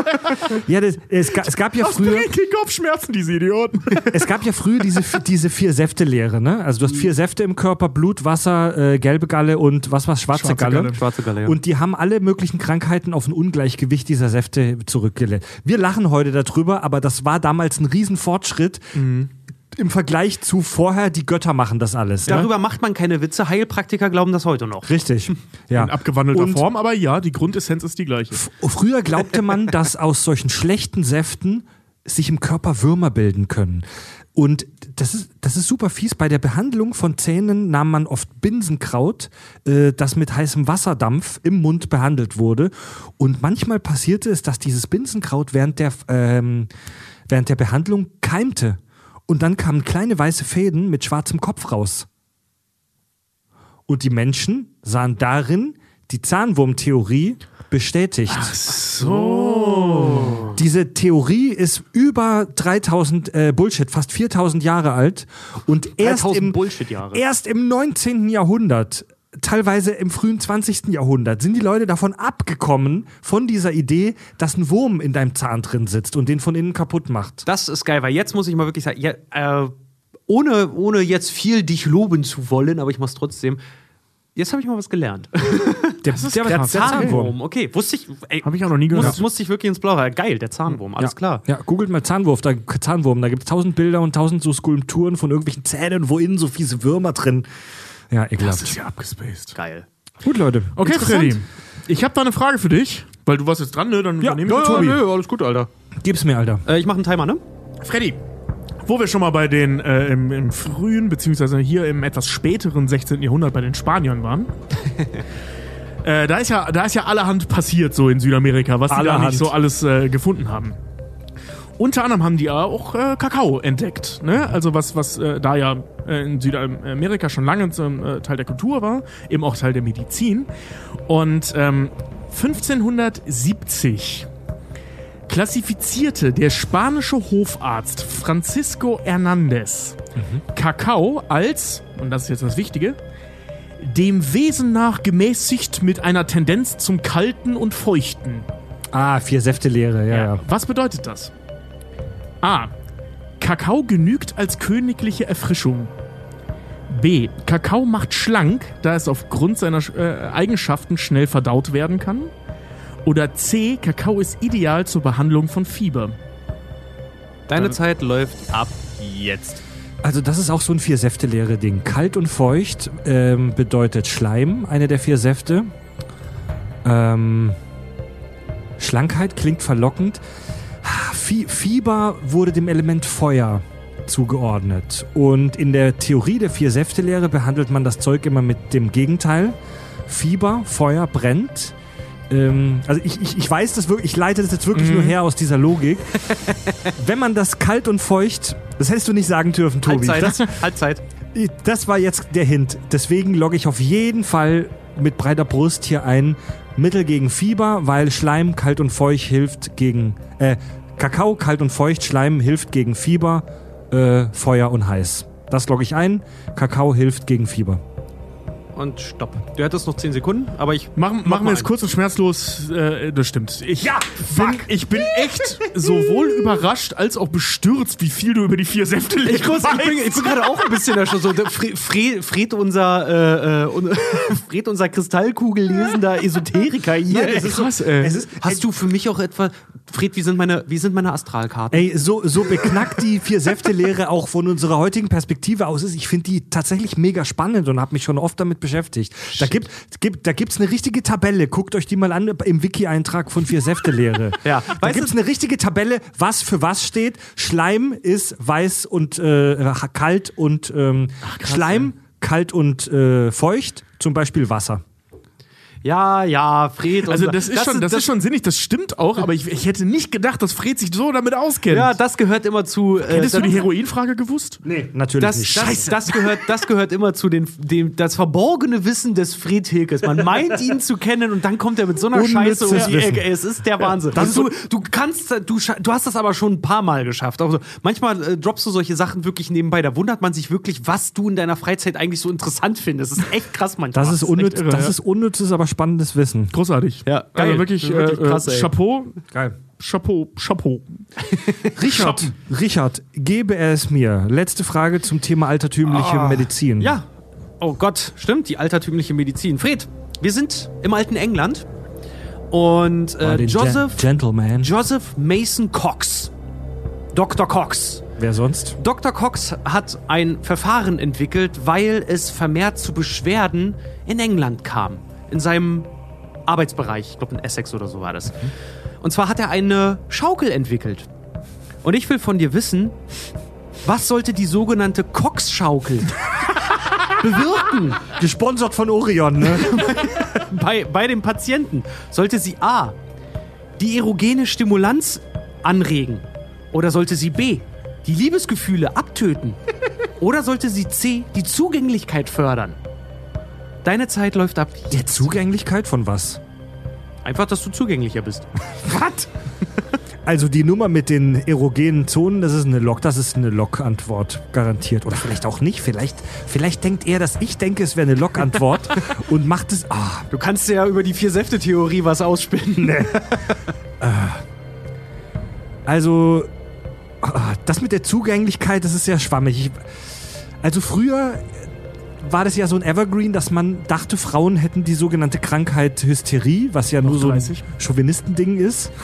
A: Ja, das, es, ga- es gab ja früher,
D: Aspirin, Kopfschmerzen, diese Idioten. <laughs>
A: es gab ja früher diese, diese vier Säfte-Lehre, ne? Also du hast vier Säfte im Körper, Blut, Wasser, äh, gelbe Galle und was war's, schwarze,
D: Schwarze
A: Galle.
D: Galle.
C: Schwarze Galle, ja.
A: Und die haben alle möglichen Krankheiten auf ein Ungleichgewicht dieser Säfte zurückgelegt. Wir lachen heute darüber, aber das war damals ein Riesenfortschritt im Vergleich zu vorher, die Götter machen das alles. Ne?
C: Darüber macht man keine Witze. Heilpraktiker glauben das heute noch.
A: Richtig. <laughs> Ja.
D: In abgewandelter
A: Und
D: Form, aber ja, die Grundessenz ist die gleiche.
A: Früher glaubte man, <laughs> dass aus solchen schlechten Säften sich im Körper Würmer bilden können. Und das ist, das ist super fies. Bei der Behandlung von Zähnen nahm man oft Binsenkraut, äh, das mit heißem Wasserdampf im Mund behandelt wurde. Und manchmal passierte es, dass dieses Binsenkraut während der, ähm, während der Behandlung keimte. Und dann kamen kleine weiße Fäden mit schwarzem Kopf raus. Und die Menschen sahen darin die Zahnwurmtheorie bestätigt.
D: So.
A: Diese Theorie ist über 3000 äh, Bullshit, fast 4000 Jahre alt und erst
C: 3000
A: im, erst im 19. Jahrhundert, teilweise im frühen 20. Jahrhundert, sind die Leute davon abgekommen, von dieser Idee, dass ein Wurm in deinem Zahn drin sitzt und den von innen kaputt macht.
C: Das ist geil, weil jetzt muss ich mal wirklich sagen, ja, äh, ohne, ohne jetzt viel dich loben zu wollen, aber ich mach's trotzdem. Jetzt habe ich mal was gelernt. <laughs>
A: Der,
D: ist
A: der, der. Zahnwurm.
C: Okay, wusste ich.
D: Habe ich auch noch nie gehört.
C: muss, musste ich wirklich ins Blaue. Geil, der Zahnwurm, alles
A: ja.
C: klar.
A: Ja, googelt mal Zahnwurf, da, Zahnwurm. Da gibt es tausend Bilder und tausend so Skulpturen von irgendwelchen Zähnen, wo innen so fiese Würmer drin. Ja,
D: Das
A: ekelhaft.
D: ist ja abgespaced.
C: Geil.
A: Gut, Leute.
D: Okay. Freddy. Ich habe da eine Frage für dich, weil du warst jetzt dran, ne? Dann
A: Ja,
D: übernehme
A: ja,
D: ich
A: ja,
D: Tobi.
C: nö, alles gut, Alter.
A: Gib's mir, Alter.
C: Äh, ich mache einen Timer, ne?
D: Freddy, wo wir schon mal bei den äh, im, im frühen, beziehungsweise hier im etwas späteren 16. Jahrhundert bei den Spaniern waren. <laughs> äh, da, ist ja, da ist ja allerhand passiert so in Südamerika, was die da nicht so alles äh, gefunden haben. Unter anderem haben die ja auch äh, Kakao entdeckt, ne? Also was, was äh, da ja äh, in Südamerika schon lange zum äh, Teil der Kultur war, eben auch Teil der Medizin. Und ähm, 1570 klassifizierte der spanische Hofarzt Francisco Hernandez Kakao als, und das ist jetzt das Wichtige, dem Wesen nach gemäßigt mit einer Tendenz zum Kalten und Feuchten.
A: Ah, vier Säfte Lehre, ja, ja.
D: Was bedeutet das? A. Kakao genügt als königliche Erfrischung. B. Kakao macht schlank, da es aufgrund seiner äh, Eigenschaften schnell verdaut werden kann. Oder C. Kakao ist ideal zur Behandlung von Fieber.
C: Deine Zeit läuft ab jetzt.
A: Also das ist auch so ein vier Säfte leere Ding. Kalt und feucht ähm, bedeutet Schleim, eine der vier Säfte. Ähm, Schlankheit klingt verlockend. Fie Fieber wurde dem Element Feuer zugeordnet. Und in der Theorie der vier Säfte Lehre behandelt man das Zeug immer mit dem Gegenteil. Fieber, Feuer, brennt. Ähm, also ich, ich, ich weiß das wirklich, ich leite das jetzt wirklich nur her aus dieser Logik. <laughs> Wenn man das kalt und feucht, das hättest du nicht sagen dürfen, Tobi. Das,
C: Halbzeit. <laughs> Halbzeit.
A: das war jetzt der Hint. Deswegen logge ich auf jeden Fall mit breiter Brust hier ein Mittel gegen Fieber, weil Schleim kalt und feucht hilft gegen äh, Kakao kalt und feucht, Schleim hilft gegen Fieber, äh, Feuer und heiß. Das logge ich ein. Kakao hilft gegen Fieber.
C: Und stopp. Du hattest noch 10 Sekunden, aber ich.
D: Machen,
C: mach
D: machen wir
C: mal
D: es kurz und schmerzlos. Äh, das stimmt. Ich, ja, bin, ich bin echt sowohl überrascht als auch bestürzt, wie viel du über die vier Säfte
C: Ich, kurz, ich bin, ich bin gerade auch ein bisschen erschrocken. So, der Fred, Fred, Fred, unser, äh, äh, <laughs> Fred, unser Kristallkugel lesender Esoteriker hier.
D: es ist krass, ey.
A: Es ist,
C: Hast du für mich auch etwa. Fred, wie sind meine, wie sind meine Astralkarten?
A: Ey, so, so beknackt die Vier-Säfte-Lehre auch von unserer heutigen Perspektive aus ist, ich finde die tatsächlich mega spannend und habe mich schon oft damit beschäftigt. Da gibt gibt da gibt's eine richtige Tabelle, guckt euch die mal an im Wiki-Eintrag von Vier-Säfte-Lehre. <laughs>
C: Ja.
A: Da gibt's
C: du-
A: eine richtige Tabelle, was für was steht. Schleim ist weiß und äh, kalt und ähm, Schleim, kalt und äh, feucht, zum Beispiel Wasser.
C: Ja, ja, Fred.
D: Also das ist, schon, das, ist schon sinnig, das stimmt auch, aber ich, ich hätte nicht gedacht, dass Fred sich so damit auskennt.
C: Ja, das gehört immer zu. Äh,
D: Hättest du
C: das-
D: die Heroinfrage gewusst?
A: Nee, natürlich
C: das,
A: nicht.
C: das, das, gehört, das gehört immer zu den, dem, das verborgene Wissen des Fred Hilkes. Man meint ihn zu kennen und dann kommt er mit so einer
A: Unnützes
C: Scheiße um die
A: Wissen.
C: Ecke. Es ist der Wahnsinn.
A: das
C: und du, du kannst, du, du hast das aber schon ein paar Mal geschafft. Also manchmal äh, droppst du solche Sachen wirklich nebenbei. Da wundert man sich wirklich, was du in deiner Freizeit eigentlich so interessant findest. Das ist echt krass manchmal.
A: Das ist, unnütz, das
D: ja.
A: ist unnützes, aber spannendes Wissen.
D: Großartig.
C: Ja, geil.
D: Also wirklich,
C: Wirklich
D: äh,
C: krass, ey.
D: Chapeau,
A: Geil.
D: Chapeau, Chapeau. <laughs>
A: Richard, Richard, gebe er es mir. Letzte Frage zum Thema altertümliche Medizin.
C: Ja. Oh Gott, stimmt, die altertümliche Medizin. Fred, wir sind im alten England und äh, Joseph,
A: Gen Gentleman.
C: Joseph Mason Cox, Dr. Cox.
A: Wer sonst?
C: Dr. Cox hat ein Verfahren entwickelt, weil es vermehrt zu Beschwerden in England kam. In seinem Arbeitsbereich, ich glaube in Essex oder so war das. Und zwar hat er eine Schaukel entwickelt. Und ich will von dir wissen, was sollte die sogenannte Cox-Schaukel <laughs> bewirken
A: Gesponsert von Orion, ne? <laughs>
C: bei, bei dem Patienten? Sollte sie A. die erogene Stimulanz anregen? Oder sollte sie B. die Liebesgefühle abtöten? Oder sollte sie C. die Zugänglichkeit fördern? Deine Zeit läuft ab.
A: Die Zugänglichkeit von was?
C: Einfach, dass du zugänglicher bist. <laughs>
A: Was? Also die Nummer mit den erogenen Zonen, das ist eine Lok, das ist eine Lok-Antwort garantiert. Oder vielleicht auch nicht. Vielleicht, vielleicht denkt er, dass ich denke, es wäre eine Lok-Antwort <laughs> und macht es. Ah,
C: Du kannst ja über die Vier-Säfte-Theorie was ausspinnen. <laughs>
A: also ah, das mit der Zugänglichkeit, das ist sehr schwammig. Ich, also früher war das ja so ein Evergreen, dass man dachte, Frauen hätten die sogenannte Krankheit Hysterie, was ja nur so ein
D: 30.
A: Chauvinistending ist. <laughs>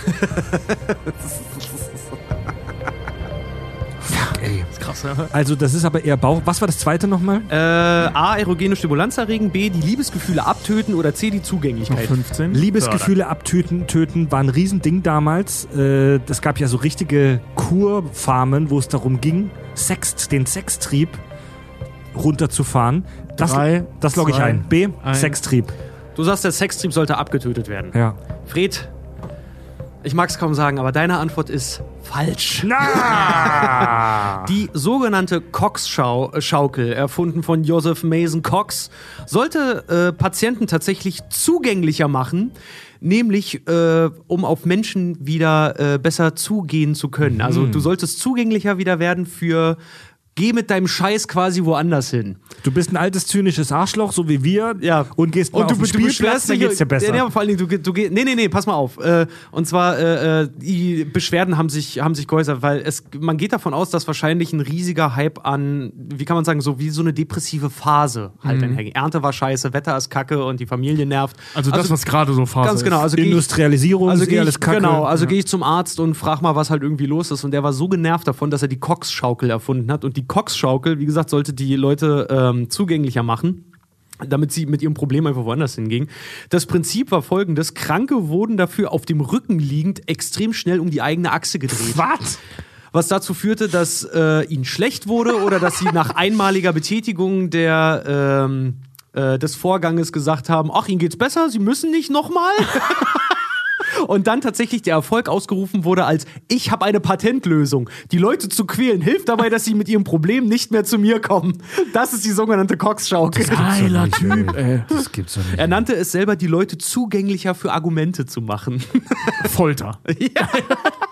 A: Fuck, ey.
D: Krass, ja.
A: Also das ist aber eher Bauch. Was war das zweite nochmal?
C: Äh, A. Erogene Stimulanz erregen. B. Die Liebesgefühle abtöten. Oder C. Die
D: Noch
C: Zugänglichkeit.
D: 15.
A: Liebesgefühle abtöten töten war ein Riesending damals. Äh, Es gab ja so richtige Kurfarmen, wo es darum ging, Sex, den Sextrieb runterzufahren. Das,
D: Drei,
A: das logge ich ein. B.
D: eins.
A: Sextrieb.
C: Du sagst, der Sextrieb sollte abgetötet werden.
A: Ja.
C: Fred, ich mag es kaum sagen, aber deine Antwort ist falsch. <laughs> Die sogenannte Cox-Schaukel, erfunden von Joseph Mason Cox, sollte äh, Patienten tatsächlich zugänglicher machen, nämlich äh, um auf Menschen wieder äh, besser zugehen zu können. Also du solltest zugänglicher wieder werden für geh mit deinem Scheiß quasi woanders hin.
A: Du bist ein altes, zynisches Arschloch, so wie wir.
C: Ja.
A: Und gehst mal auf den Spielplatz, dann geht's dir besser.
C: Ja, vor allen Dingen, du, du geh- nee, nee, nee, pass mal auf. Äh, und zwar, äh, äh, die Beschwerden haben sich, haben sich geäußert, weil es, man geht davon aus, dass wahrscheinlich ein riesiger Hype an, wie kann man sagen, so wie so eine depressive Phase halt
A: Mhm.
C: einhergeht. Ernte war scheiße, Wetter ist kacke und die Familie nervt.
D: Also das, was gerade so Phase
C: Ganz genau.
D: ist.
C: Also ich-
A: Industrialisierung
C: also
A: ist eh
C: gehe
A: alles
C: ich,
A: Kacke.
C: Genau, also
A: Ja.
C: gehe ich zum Arzt und frag mal, was halt irgendwie los ist. Und der war so genervt davon, dass er die Cox-Schaukel erfunden hat. Und die Cox-Schaukel, wie gesagt, sollte die Leute ähm, zugänglicher machen damit sie mit ihrem Problem einfach woanders hingingen. Das Prinzip war folgendes: Kranke wurden dafür auf dem Rücken liegend extrem schnell um die eigene Achse gedreht.
A: Was?
C: Was dazu führte, dass äh, ihnen schlecht wurde oder dass sie nach einmaliger Betätigung der, ähm, äh, des Vorganges gesagt haben: Ach, ihnen geht's besser, sie müssen nicht nochmal. Und dann tatsächlich der Erfolg ausgerufen wurde als ich habe eine Patentlösung. Die Leute zu quälen hilft dabei, dass sie mit ihrem Problem nicht mehr zu mir kommen. Das ist die sogenannte Cox-Schaukel.
D: Geiler Typ, ey. <laughs>
A: Das gibt's doch nicht.
C: Er nannte es selber, die Leute zugänglicher für Argumente zu machen.
D: Folter. <laughs>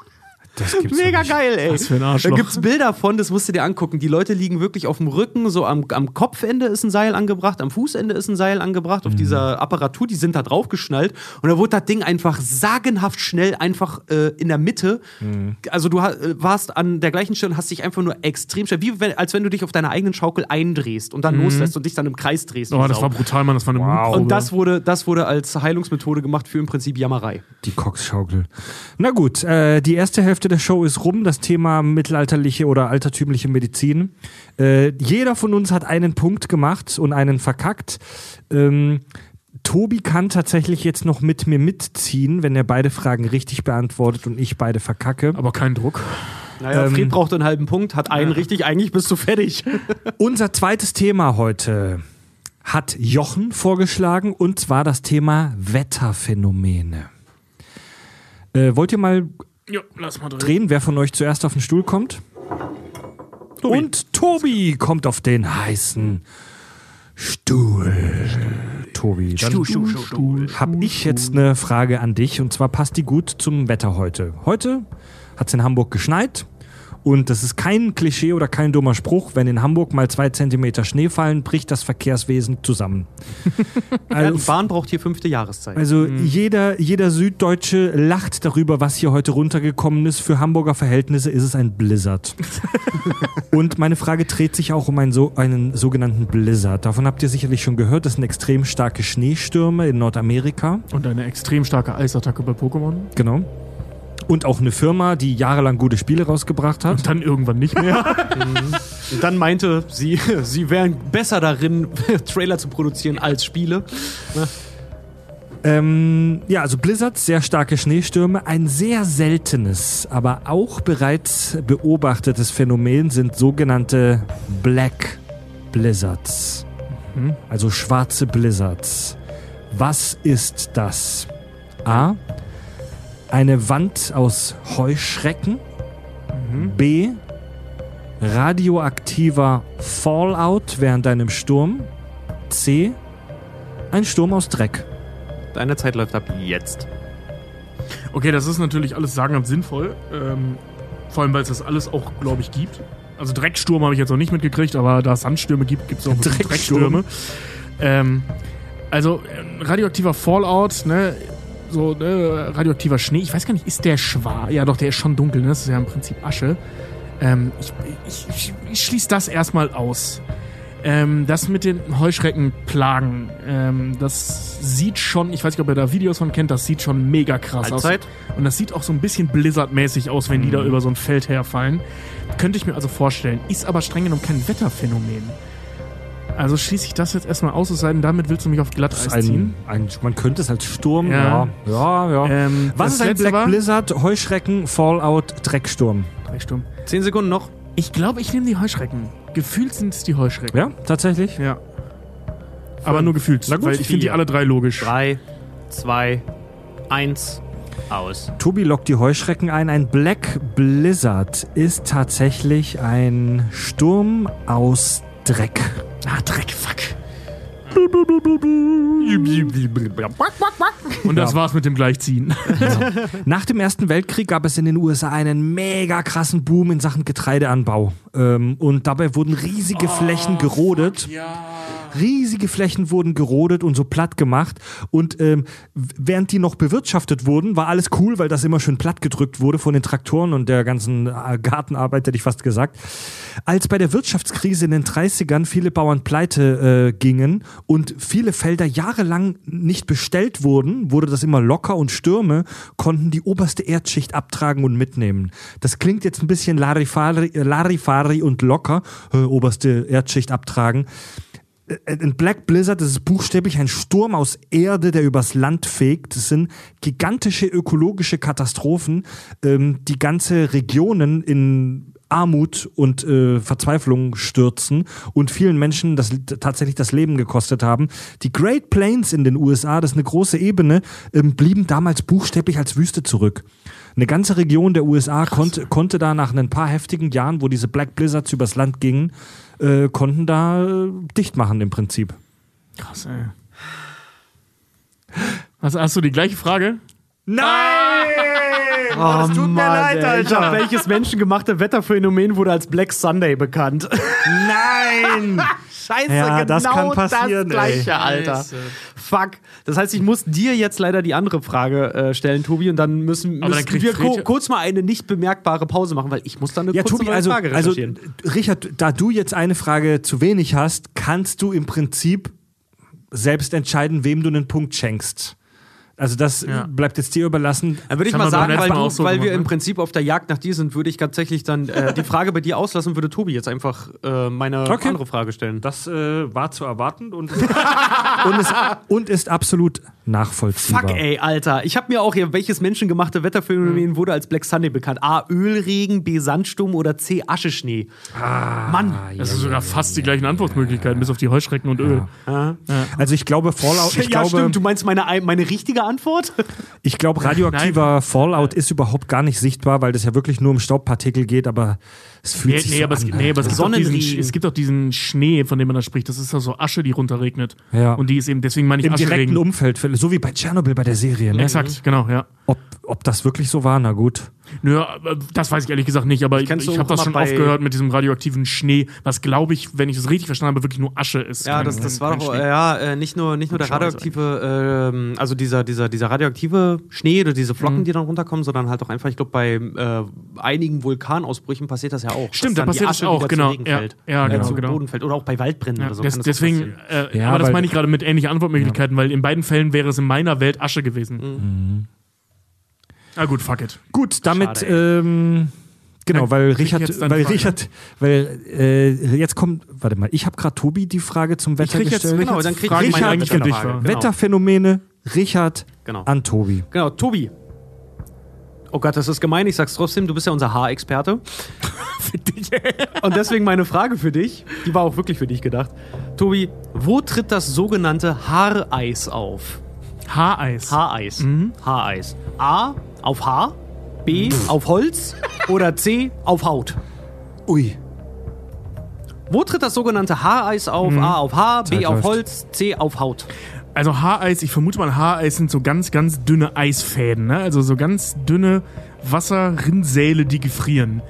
A: Das gibt's
C: Mega geil, ey.
D: Was für ein
C: Da
D: Arschloch.
C: gibt's Bilder von, das musst du dir angucken. Die Leute liegen wirklich auf dem Rücken, so am, am Kopfende ist ein Seil angebracht, am Fußende ist ein Seil angebracht,
A: Mhm.
C: auf dieser Apparatur, die sind da drauf geschnallt. Und da wurde das Ding einfach sagenhaft schnell einfach äh, in der Mitte.
A: Mhm.
C: Also du äh, warst an der gleichen Stelle und hast dich einfach nur extrem schnell, wie wenn, als wenn du dich auf deiner eigenen Schaukel eindrehst und dann loslässt und dich dann im Kreis drehst.
D: Oh, das
C: Sau.
D: war brutal, Mann. Das war eine Mutprobe.
C: und das wurde, das wurde als Heilungsmethode gemacht für im Prinzip Jammerei.
A: Die Cox-Schaukel. Na gut, äh, die erste Hälfte der Show ist rum. Das Thema mittelalterliche oder altertümliche Medizin. Äh, jeder von uns hat einen Punkt gemacht und einen verkackt. Ähm, Tobi kann tatsächlich jetzt noch mit mir mitziehen, wenn er beide Fragen richtig beantwortet und ich beide verkacke.
D: Aber kein Druck.
C: Naja,
A: Ähm,
C: Fred braucht einen halben Punkt, hat einen richtig, eigentlich bist du fertig. <laughs>
A: Unser zweites Thema heute hat Jochen vorgeschlagen und zwar das Thema Wetterphänomene. Äh, wollt ihr mal
D: Ja, lass mal drin.
A: drehen, wer von euch zuerst auf den Stuhl kommt? Und Tobi kommt auf den heißen Stuhl. Tobi, dann habe ich jetzt eine Frage an dich und zwar passt die gut zum Wetter heute. Heute hat es in Hamburg geschneit und das ist kein Klischee oder kein dummer Spruch. Wenn in Hamburg mal zwei Zentimeter Schnee fallen, bricht das Verkehrswesen zusammen. <laughs>
C: Ja, die Bahn braucht hier fünfte Jahreszeit.
A: Also jeder, jeder Süddeutsche lacht darüber, was hier heute runtergekommen ist. Für Hamburger Verhältnisse ist es ein Blizzard. <laughs> Und meine Frage dreht sich auch um einen, so, einen sogenannten Blizzard. Davon habt ihr sicherlich schon gehört. Das sind extrem starke Schneestürme in Nordamerika.
D: Und eine extrem starke Eisattacke bei Pokémon.
A: Genau. Und auch eine Firma, die jahrelang gute Spiele rausgebracht hat.
D: Und dann irgendwann nicht mehr. <laughs>
C: Und dann meinte sie, <laughs> sie wären besser darin, <laughs> Trailer zu produzieren als Spiele.
A: Ähm, ja, also Blizzards, sehr starke Schneestürme. Ein sehr seltenes, aber auch bereits beobachtetes Phänomen sind sogenannte Black Blizzards. Also schwarze Blizzards. Was ist das? A. Eine Wand aus Heuschrecken. B. Radioaktiver Fallout während einem Sturm. C. Ein Sturm aus Dreck.
C: Deine Zeit läuft ab jetzt.
D: Okay, das ist natürlich alles sagenhaft sinnvoll. Ähm, vor allem, weil es das alles auch, glaube ich, gibt. Also Drecksturm habe ich jetzt noch nicht mitgekriegt, aber da es Sandstürme gibt, gibt es auch
A: Drecksturm.
D: Dreckstürme. Ähm, also ähm, radioaktiver Fallout, ne? So, ne, radioaktiver Schnee. Ich weiß gar nicht, ist der schwarz? Ja, doch, der ist schon dunkel, ne? Das ist ja im Prinzip Asche. Ähm, ich, ich, ich, ich schließe das erstmal aus. Ähm, das mit den Heuschreckenplagen, ähm, das sieht schon, ich weiß nicht, ob ihr da Videos von kennt, das sieht schon mega krass aus.
C: Allzeit?
D: Und das sieht auch so ein bisschen Blizzard-mäßig aus, wenn die da über so ein Feld herfallen. Könnte ich mir also vorstellen. Ist aber streng genommen kein Wetterphänomen. Also schließe ich das jetzt erstmal aus, es sei denn, damit willst du mich auf Glatteis ziehen.
A: Ein, ein, man könnte es als Sturm,
D: Ja.
A: ja, ja, ja.
D: Ähm,
A: Was ist ein Black
D: war-
A: Blizzard, Heuschrecken, Fallout, Drecksturm?
D: Drecksturm.
C: Zehn Sekunden noch.
D: Ich glaube, ich nehme die Heuschrecken. Gefühlt sind es die Heuschrecken.
A: Ja, tatsächlich?
D: Ja. Aber nur gefühlt.
A: Na gut,
D: weil ich finde die alle drei logisch.
C: Drei, zwei, eins, aus.
A: Tobi lockt die Heuschrecken ein. Ein Black Blizzard ist tatsächlich ein Sturm aus Dreck.
D: Ah, Dreck, fuck. Und das war's mit dem Gleichziehen.
A: Nach dem Ersten Weltkrieg gab es in den USA einen mega krassen Boom in Sachen Getreideanbau. Ähm, und dabei wurden riesige Flächen gerodet. Riesige Flächen wurden gerodet und so platt gemacht. Und ähm, während die noch bewirtschaftet wurden, war alles cool, weil das immer schön platt gedrückt wurde von den Traktoren und der ganzen äh, Gartenarbeit, hätte ich fast gesagt. Als bei der Wirtschaftskrise in den 30ern viele Bauern pleite äh, gingen und viele Felder jahrelang nicht bestellt wurden, wurde das immer locker und Stürme konnten die oberste Erdschicht abtragen und mitnehmen. Das klingt jetzt ein bisschen Larifari, äh, Larifari und locker, äh, oberste Erdschicht abtragen. Äh, Ein Black Blizzard, das ist buchstäblich ein Sturm aus Erde, der übers Land fegt. Das sind gigantische ökologische Katastrophen, ähm, die ganze Regionen in Armut und äh, Verzweiflung stürzen und vielen Menschen das tatsächlich das Leben gekostet haben. Die Great Plains in den USA, das ist eine große Ebene, ähm, blieben damals buchstäblich als Wüste zurück. Eine ganze Region der USA konnte, konnte da nach ein paar heftigen Jahren, wo diese Black Blizzards übers Land gingen, äh, konnten da äh, dicht machen im Prinzip.
D: Krass, ey. Hast, hast du die gleiche Frage?
A: Nein!
C: Oh, tut mir leid, Alter. Welches menschengemachte Wetterphänomen wurde als Black Sunday bekannt?
A: Nein! <laughs>
C: Scheiße,
A: Ja, das
C: genau
A: kann passieren,
C: das gleiche,
A: ey.
C: Alter. Fuck. Das heißt, ich muss dir jetzt leider die andere Frage äh, stellen, Tobi, und dann müssen,
D: dann
C: müssen
D: kriegt
C: wir ko kurz mal eine nicht bemerkbare Pause machen, weil ich muss dann eine
A: Ja,
C: kurze
A: Tobi,
C: neue
A: also,
C: Frage
A: also
C: recherchieren.
A: Richard, da du jetzt eine Frage zu wenig hast, kannst du im Prinzip selbst entscheiden, wem du einen Punkt schenkst. Also das
D: Ja.
A: bleibt jetzt dir überlassen.
C: Dann würde ich mal sagen, weil, du,
D: so
C: weil wir im? Prinzip auf der Jagd nach dir sind, würde ich tatsächlich dann äh, die Frage bei dir auslassen, würde Tobi jetzt einfach äh, meine
A: Okay.
C: andere Frage stellen.
A: Das äh, war zu erwarten und, <laughs> und, ist, und ist absolut nachvollziehbar.
C: Fuck, ey, Alter. Ich habe mir auch hier, welches menschengemachte Wetterphänomen wurde als Black Sunday bekannt? A. Ölregen, B. Sandsturm oder C. Ascheschnee? Mann.
D: Das ist sogar fast die gleichen Antwortmöglichkeiten, bis auf die Heuschrecken und Öl.
A: Also ich glaube Fallout, ich
C: ja,
A: glaube,
C: stimmt. Du meinst meine, meine richtige Antwort? <laughs>
A: ich glaube radioaktiver Fallout ist überhaupt gar nicht sichtbar, weil das ja wirklich nur um Staubpartikel geht, aber es fühlt
D: Nee,
A: sich
D: nee,
A: so
D: aber
A: an.
D: es, nee, aber es, gibt diesen, es gibt auch diesen Schnee, von dem man da spricht. Das ist ja so Asche, die runterregnet.
A: Ja.
D: Und die ist eben, deswegen meine ich
A: Im direkten
D: Ascheregen.
A: Umfeld, so wie bei Tschernobyl bei der Serie. Ne?
D: Exakt, genau, ja.
A: Ob, ob das wirklich so war, na gut.
D: Nö, aber das weiß ich ehrlich gesagt nicht, aber ich, ich habe das schon aufgehört mit diesem radioaktiven Schnee, was glaube ich, wenn ich es richtig verstanden habe, wirklich nur Asche ist.
C: Ja,
D: Kein-
C: das, das war doch, äh, ja, äh, nicht nur, nicht nur der radioaktive, ähm, also dieser, dieser, dieser radioaktive Schnee oder diese
D: Mhm.
C: Flocken, die dann runterkommen, sondern halt auch einfach, ich glaube, bei äh, einigen Vulkanausbrüchen passiert das ja auch.
D: Stimmt, da passiert das
C: Asche
D: auch, genau.
C: Regen
D: Ja,
C: fällt,
D: ja,
C: äh,
D: genau,
C: zu
D: genau.
C: Boden fällt. Oder auch bei Waldbränden
D: Ja,
C: oder so.
D: des,
C: das
D: deswegen, äh,
A: Ja,
D: aber das meine ich gerade mit ähnlichen Antwortmöglichkeiten, weil in beiden Fällen wäre es in meiner Welt Asche gewesen.
C: Mhm.
D: Ah gut, fuck it.
A: Gut, damit,
C: Schade,
A: ähm, genau, weil
D: ich
A: Richard,
D: jetzt
A: weil. Richard, weil äh, jetzt kommt, warte mal, ich habe gerade Tobi die Frage zum Wetter
D: krieg jetzt
A: gestellt.
D: Richards
C: Genau, dann krieg ich meine
D: eigentlich für dich
C: Frage.
D: war.
C: Genau.
A: Wetterphänomene, Richard
C: Genau.
A: an Tobi.
C: Genau, Tobi. Oh Gott, das ist gemein, ich sag's trotzdem, du bist ja unser Haarexperte. <laughs> Und deswegen meine Frage für dich, die war auch wirklich für dich gedacht. Tobi, wo tritt das sogenannte Haareis auf?
D: Haareis.
C: Haareis. Haareis. A. Auf Haar. B. Auf Holz. Oder C. Auf Haut.
A: Ui.
C: Wo tritt das sogenannte Haareis auf? A. Auf Haar. B.
A: Zeit
C: Auf
A: läuft.
C: Holz. C. Auf Haut.
D: Also Haareis, ich vermute mal, Haareis sind so ganz, ganz dünne Eisfäden, ne? Also so ganz dünne Wasserrinnsäle, die gefrieren.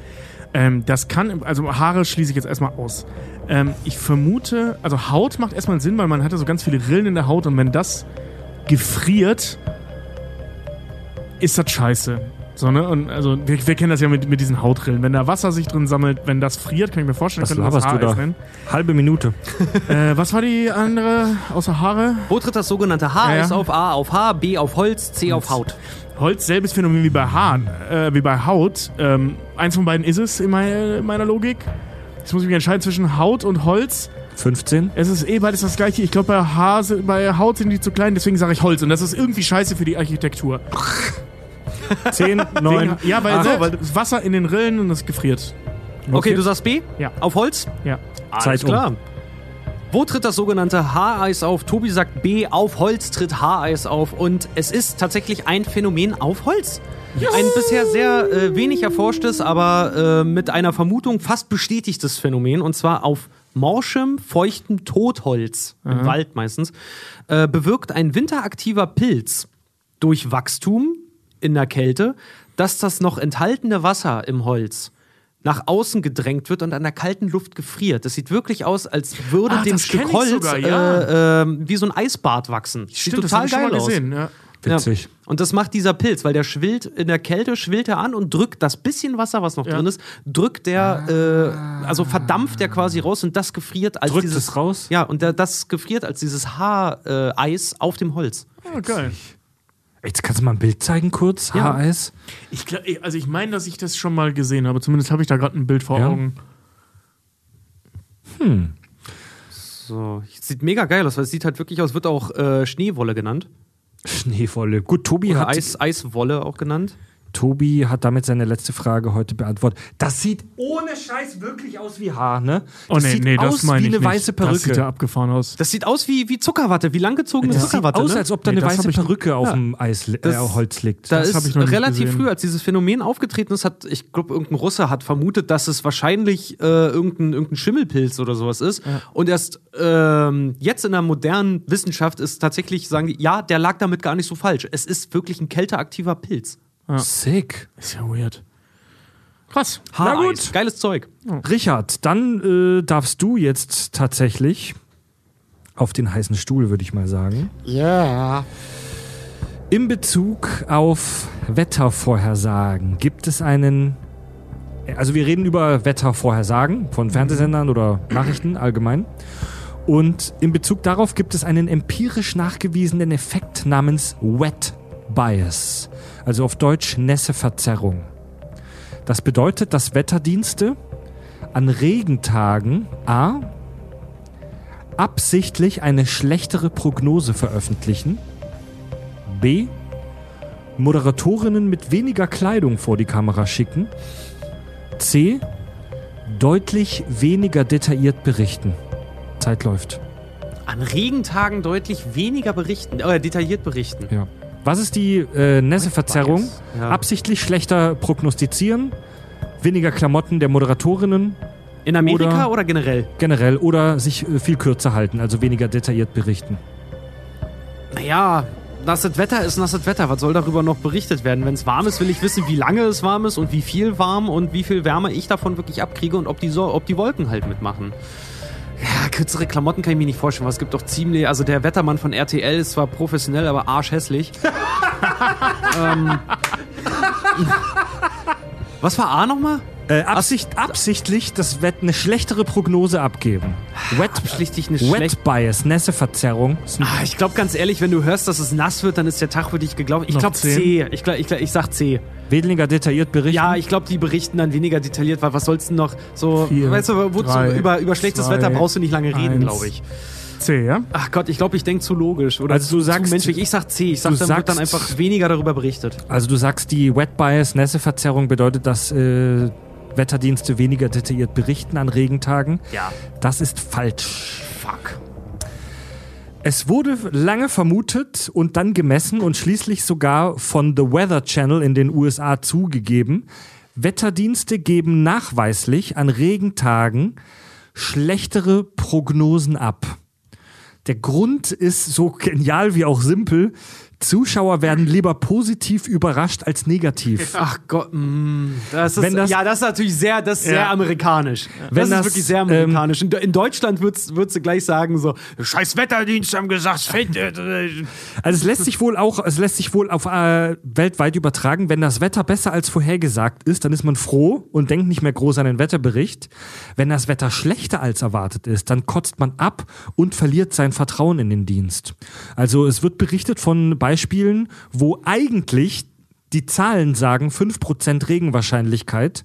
D: Ähm, das kann, also Haare schließe ich jetzt erstmal aus. Ähm, ich vermute, also Haut macht erstmal Sinn, weil man hat ja so ganz viele Rillen in der Haut und wenn das gefriert, ist das scheiße. So, ne? Und also wir, wir kennen das ja mit, mit diesen Hautrillen. Wenn da Wasser sich drin sammelt, wenn das friert, kann ich mir vorstellen,
A: Was
D: könnte das
A: laberst du da?
D: nennen.
A: Halbe Minute. <laughs>
D: Äh, was war die andere außer Haare?
C: Wo tritt das sogenannte Haareis
D: Ja, ja.
C: auf? A. Auf Haar. B. Auf Holz. C. Auf Haut.
D: Holz, selbes Phänomen wie bei Haaren, äh, wie bei Haut. Ähm, eins von beiden ist es in meiner, in meiner Logik. Jetzt muss ich mich entscheiden zwischen Haut und Holz.
A: 15.
D: Es ist eh beides das gleiche. Ich glaube, bei, Haar, bei Haut sind die zu klein, deswegen sage ich Holz. Und das ist irgendwie scheiße für die Architektur. <laughs>
A: 10, 9.
D: ja, weil,
A: acht.
D: ne, weil das Wasser in den Rillen und das gefriert.
C: Okay, du sagst B?
D: Ja.
C: Auf Holz?
D: Ja.
C: Alles
A: Zeit um.
C: klar. Wo tritt das sogenannte Haareis auf? Tobi sagt B. Auf Holz tritt Haareis auf. Und es ist tatsächlich ein Phänomen auf Holz. Ein bisher sehr äh, wenig erforschtes, aber äh, mit einer Vermutung fast bestätigtes Phänomen, und zwar auf morschem, feuchtem Totholz, im Wald meistens, äh, bewirkt ein winteraktiver Pilz durch Wachstum in der Kälte, dass das noch enthaltene Wasser im Holz nach außen gedrängt wird und an der kalten Luft gefriert. Das sieht wirklich aus, als würde
E: Ach,
C: dem
E: das
C: Stück Holz
E: sogar, ja.
C: äh, äh, wie so ein Eisbad wachsen. Sieht
E: Stimmt, das
C: total
E: schon
C: geil aus.
E: gesehen. Ja.
A: Witzig.
C: Ja. Und das macht dieser Pilz, weil der schwillt in der Kälte, schwillt er an und drückt das bisschen Wasser, was noch
E: Ja.
C: drin ist, drückt der, äh, also verdampft der quasi raus und das gefriert als
A: Drückt
C: dieses
A: es raus?
C: Ja, und der, das gefriert als dieses Haareis äh, auf dem Holz.
E: Ah, geil.
A: Jetzt kannst du mal ein Bild zeigen kurz,
C: Ja.
A: Haareis.
E: Ich glaub, also ich meine, dass ich das schon mal gesehen habe. Zumindest habe ich da gerade ein Bild vor
A: Ja.
E: Augen.
C: So, sieht mega geil aus, weil es sieht halt wirklich aus, wird auch äh, Schneewolle genannt.
A: Schneewolle. Gut, Tobi
C: Oder
A: hat,
C: Eis, Eiswolle auch genannt.
A: Tobi hat damit seine letzte Frage heute beantwortet. Das sieht ohne Scheiß wirklich aus wie Haar, ne?
E: Oh
A: Das
E: nee,
A: sieht
E: nee, das
A: aus
E: meine
A: wie
E: ich
A: eine
E: nicht.
A: weiße
E: Das sieht ja
A: Perücke.
E: abgefahren aus.
C: Das sieht aus wie, wie Zuckerwatte, wie langgezogene
A: Das sieht
C: Zuckerwatte.
A: aus,
C: ne?
A: als ob da
E: Nee,
A: eine
E: das
A: weiße
E: ich-
A: Perücke auf
C: Ja.
A: dem Eis, äh,
C: Das-
A: Holz liegt.
C: Da
E: Das
C: ist
E: ich
C: relativ früh, als dieses Phänomen aufgetreten ist, hat, ich glaube, irgendein Russe hat vermutet, dass es wahrscheinlich äh, irgendein, irgendein Schimmelpilz oder sowas ist. Und erst ähm, jetzt in der modernen Wissenschaft ist tatsächlich, sagen die, ja, der lag damit gar nicht so falsch. Es ist wirklich ein kälteaktiver Pilz.
A: Sick.
E: Ist ja weird. Krass.
C: Haareis. Geiles Zeug.
A: Richard, dann äh, darfst du jetzt tatsächlich auf den heißen Stuhl, würde ich mal sagen.
B: Yeah.
A: In Bezug auf Wettervorhersagen gibt es einen. Also wir reden über Wettervorhersagen von Fernsehsendern oder Nachrichten allgemein. Und in Bezug darauf gibt es einen empirisch nachgewiesenen Effekt namens Wet Bias. Also auf Deutsch Nässeverzerrung. Das bedeutet, dass Wetterdienste an Regentagen A absichtlich eine schlechtere Prognose veröffentlichen B. Moderatorinnen mit weniger Kleidung vor die Kamera schicken. C. Deutlich weniger detailliert berichten. Zeit läuft.
C: An Regentagen deutlich weniger berichten, äh, detailliert berichten.
A: Ja. Was ist die äh, Nässeverzerrung?
C: Ja.
A: Absichtlich schlechter prognostizieren, weniger Klamotten der Moderatorinnen
C: In Amerika
A: Oder-
C: oder, generell?
A: generell oder sich äh, viel kürzer halten, also weniger detailliert berichten.
C: Naja, nasses Wetter ist nasses Wetter. Was soll darüber noch berichtet werden? Wenn es warm ist, will ich wissen, wie lange es warm ist und wie viel warm und wie viel Wärme ich davon wirklich abkriege und ob die, so ob die Wolken halt mitmachen. Kürzere Klamotten kann ich mir nicht vorstellen, weil es gibt doch ziemlich. Also der Wettermann von RTL ist zwar professionell, aber arschhässlich. <laughs> ähm, was war A nochmal?
A: Äh, Absicht, absichtlich das Wett eine schlechtere Prognose abgeben. Wet,
C: Absichtlich eine schlecht-
A: Wet Bias, Nässeverzerrung.
C: Ah, ich glaube ganz ehrlich, wenn du hörst, dass es nass wird, dann ist der Tag für dich geglaubt. Ich glaube? C. Ich, glaub, ich, glaub, ich sag C.
A: weniger detailliert berichten.
C: Ja, ich glaube, die berichten dann weniger detailliert, weil was soll's denn noch so,
E: Vier,
C: weißt du, wozu,
E: drei,
C: über, über schlechtes
E: zwei,
C: Wetter brauchst du nicht lange reden, glaube ich.
E: C, ja?
C: Ach Gott, ich glaube, ich denke zu logisch oder
A: Also du sagst-
C: zu menschlich. Ich sag C. Ich sag,
A: du
C: dann wird dann
A: sagst-
C: einfach weniger darüber berichtet.
A: Also du sagst, die Wet Bias, Nässeverzerrung bedeutet, dass äh, Wetterdienste weniger detailliert berichten an Regentagen.
C: Ja.
A: Das ist falsch.
C: Fuck.
A: Es wurde lange vermutet und dann gemessen und schließlich sogar von The Weather Channel in den USA zugegeben. Wetterdienste geben nachweislich an Regentagen schlechtere Prognosen ab. Der Grund ist so genial wie auch simpel. Zuschauer werden lieber positiv überrascht als negativ. <laughs>
C: Ach Gott, mm, das ist,
A: das-
C: ja, das ist natürlich sehr, das ist sehr amerikanisch.
A: Wenn
C: das,
A: das,
C: ist wirklich sehr
A: ähm,
C: amerikanisch. in, in Deutschland würdest würdest du gleich sagen so, scheiß Wetterdienst haben gesagt, es fällt, äh, äh,
A: Also es lässt sich wohl auch, es lässt sich wohl auf äh, weltweit übertragen, wenn das Wetter besser als vorhergesagt ist, dann ist man froh und denkt nicht mehr groß an den Wetterbericht. Wenn das Wetter schlechter als erwartet ist, dann kotzt man ab und verliert sein Vertrauen in den Dienst. Also es wird berichtet von Beispielen, wo eigentlich die Zahlen sagen 5% Regenwahrscheinlichkeit,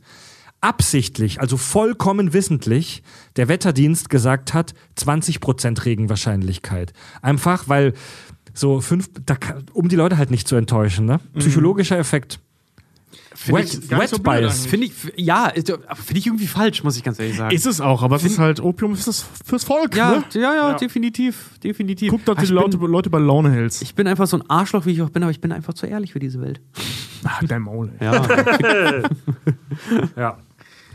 A: absichtlich, also vollkommen wissentlich, der Wetterdienst gesagt hat, 20% Regenwahrscheinlichkeit. Einfach, weil so fünf, da, um die Leute halt nicht zu enttäuschen, ne? Psychologischer Effekt. Wet,
E: so
A: wet
E: blöd
A: Bias.
C: Finde ich, ja, ist- finde ich irgendwie falsch, muss ich ganz ehrlich sagen.
E: Ist es auch, aber es ist halt Opium fürs, fürs Volk,
C: ja,
E: ne?
C: ja, ja, definitiv, definitiv.
E: Guck, dass
C: Ah,
E: du die
C: bin-
E: Leute, Leute bei Laune hältst.
C: Ich bin einfach so ein Arschloch, wie ich auch bin, aber ich bin einfach zu ehrlich für diese Welt. <laughs>
D: Ach, dein Maul. Ey.
C: Ja. <laughs> <laughs>
A: Ja.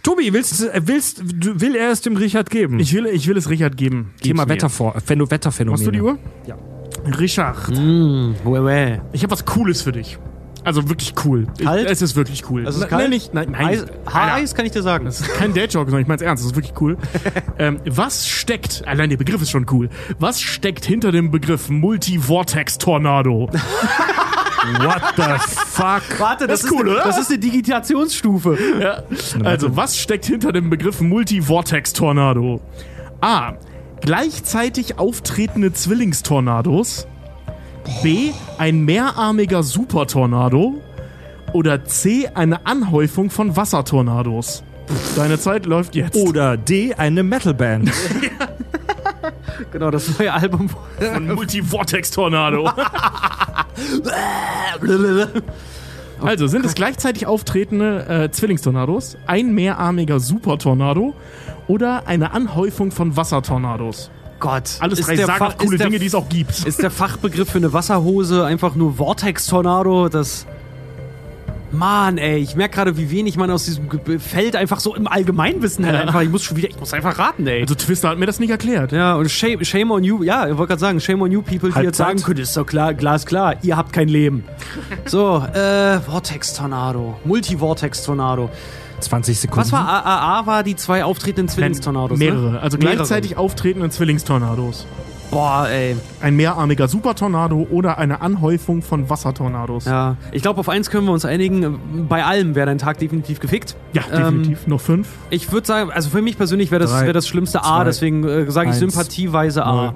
A: Tobi, willst, äh, willst, du- will er es dem Richard geben?
D: Ich will, ich will es Richard geben.
A: Thema
D: Gib's mir.
A: Wettervor Phäno- Wetterphänomene.
D: Hast du die Uhr?
A: Ja.
D: Richard,
C: mm, ouais, ouais.
D: ich habe was Cooles für dich. Also wirklich cool.
C: Kalt?
D: Es ist wirklich cool.
C: Es ist kalt?
D: Nein, nicht, nein, nein.
C: Eis, Haareis kann ich dir sagen.
D: Das ist kein Dad-Joke, sondern ich meine es ernst. Das ist wirklich cool. <laughs> ähm, was steckt, allein der Begriff ist schon cool. Was steckt hinter dem Begriff Multi-Vortex-Tornado? <laughs>
A: What the fuck?
C: Warte,
D: Das ist cool, oder?
C: Das ist eine Digitationsstufe.
D: Ja. Also, was steckt hinter dem Begriff Multi-Vortex-Tornado? A. Gleichzeitig auftretende Zwillingstornados. B. Ein mehrarmiger Supertornado. Oder C. Eine Anhäufung von Wassertornados. Deine Zeit läuft jetzt.
A: Oder D, eine Metalband. <laughs>
C: Genau, das neue Album.
D: Von Multi-Vortex-Tornado. <laughs> Also sind es gleichzeitig auftretende äh, Zwillingstornados, ein mehrarmiger Supertornado oder eine Anhäufung von Wassertornados?
C: Gott.
D: Alles
C: ist
D: drei sagenhaft coole
C: der-
D: Dinge, die es auch gibt.
C: Ist der Fachbegriff für eine Wasserhose einfach nur Vortex-Tornado? Das. Mann, ey, ich merke gerade, wie wenig man aus diesem Feld einfach so im Allgemeinwissen hat. Einfach, ich muss schon wieder, ich muss einfach raten, ey.
D: Also Twister hat mir das nicht erklärt.
C: ja, und shame, shame on you, ja, ich wollte gerade sagen, shame on you people, die jetzt
A: Halbzeit.
C: sagen können, ist doch klar, glasklar, ihr habt kein Leben. So, äh, Vortex-Tornado, Multi-Vortex-Tornado.
A: 20 Sekunden.
C: Was war AAA? War die zwei auftretenden Zwillingstornados?
D: Mehrere.
C: Ne?
D: Also
C: Mehrere.
D: gleichzeitig auftretende Zwillingstornados.
C: Boah, ey.
D: Ein mehrarmiger Supertornado oder eine Anhäufung von Wassertornados.
C: Ja, ich glaube, auf eins können wir uns einigen. Bei allem wäre dein Tag definitiv gefickt.
D: Ja, definitiv. Noch fünf.
C: Ich würde sagen, also für mich persönlich wäre das,
A: Drei,
C: wär das schlimmste A,
A: zwei,
C: deswegen äh, sage ich sympathieweise A.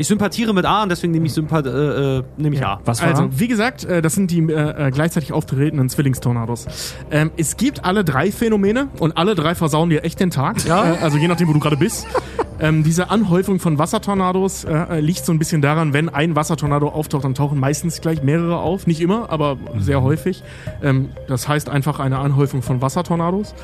C: Ich sympathiere mit A und deswegen nehme ich, Sympath äh, äh, nehme ich A.
A: Was war
D: Also, wie gesagt, äh, das sind die äh, äh, gleichzeitig auftretenden Zwillingstornados. Ähm, es gibt alle drei Phänomene und alle drei versauen dir echt den Tag.
C: Ja.
D: Äh, also je nachdem, wo du gerade bist. <laughs> Ähm, diese Anhäufung von Wassertornados äh, äh, liegt so ein bisschen daran, wenn ein Wassertornado auftaucht, dann tauchen meistens gleich mehrere auf. Nicht immer, aber sehr häufig. Ähm, das heißt einfach eine Anhäufung von Wassertornados.